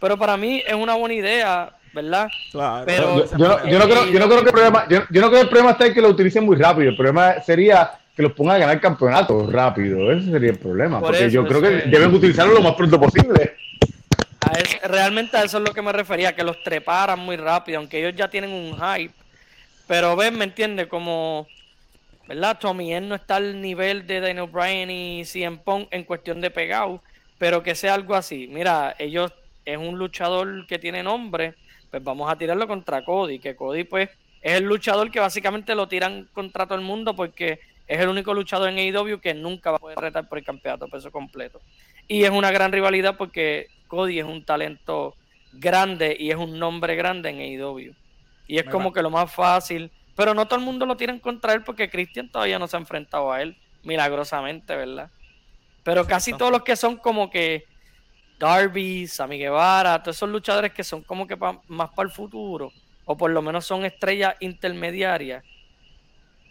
Pero para mí es una buena idea, ¿verdad? Claro. Pero, yo, no, creo, yo no creo que el problema, yo, no creo que el problema está en que lo utilicen muy rápido. El problema sería que los pongan a ganar campeonato rápido. Ese sería el problema. porque yo creo que deben utilizarlo lo más pronto posible. realmente a eso es lo que me refería, que los treparan muy rápido, aunque ellos ya tienen un hype. Pero ven, ¿me entiendes? Como ¿verdad? Tommy él no está al nivel de Daniel Bryan y CM Punk en cuestión de pegado, pero que sea algo así. Mira, ellos es un luchador que tiene nombre, pues vamos a tirarlo contra Cody, que Cody pues es el luchador que básicamente lo tiran contra todo el mundo porque es el único luchador en AEW que nunca va a poder retar por el campeonato peso completo. Y es una gran rivalidad porque Cody es un talento grande y es un nombre grande en AEW. Y es como que lo más fácil pero no todo el mundo lo en contra él porque Christian todavía no se ha enfrentado a él, milagrosamente, ¿verdad? Pero casi todos los que son como que Darby, Sammy Guevara, todos esos luchadores que son como que más para el futuro, o por lo menos son estrellas intermediarias.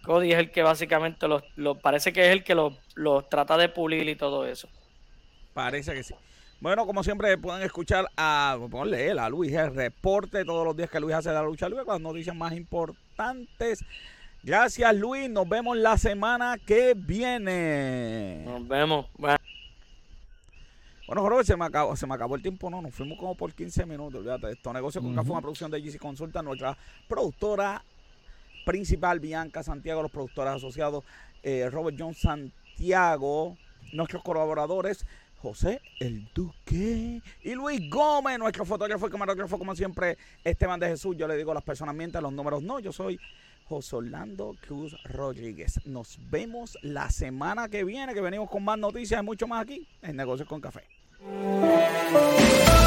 Cody es el que básicamente los, parece que es el que los, los trata de pulir y todo eso. Parece que sí. Bueno, como siempre pueden escuchar a, ponle a Luis, el reporte todos los días que Luis hace de la lucha libre con las noticias más importantes Gracias, Luis. Nos vemos la semana que viene. Nos vemos. Bueno. Bueno, Jorge, se me, acabó, se me acabó el tiempo, no, nos fuimos como por 15 minutos, olvídate esto. Negocio con Café, una producción de GC Consulta, nuestra productora principal, Bianca Santiago, los productores asociados, eh, Robert John Santiago, nuestros colaboradores, José El Duque y Luis Gómez, nuestro fotógrafo y camarógrafo, como siempre, Esteban de Jesús. Yo le digo las personas mienten, los números no. Yo soy José Orlando Cruz Rodríguez. Nos vemos la semana que viene, que venimos con más noticias y mucho más aquí en Negocios con Café. 嗯。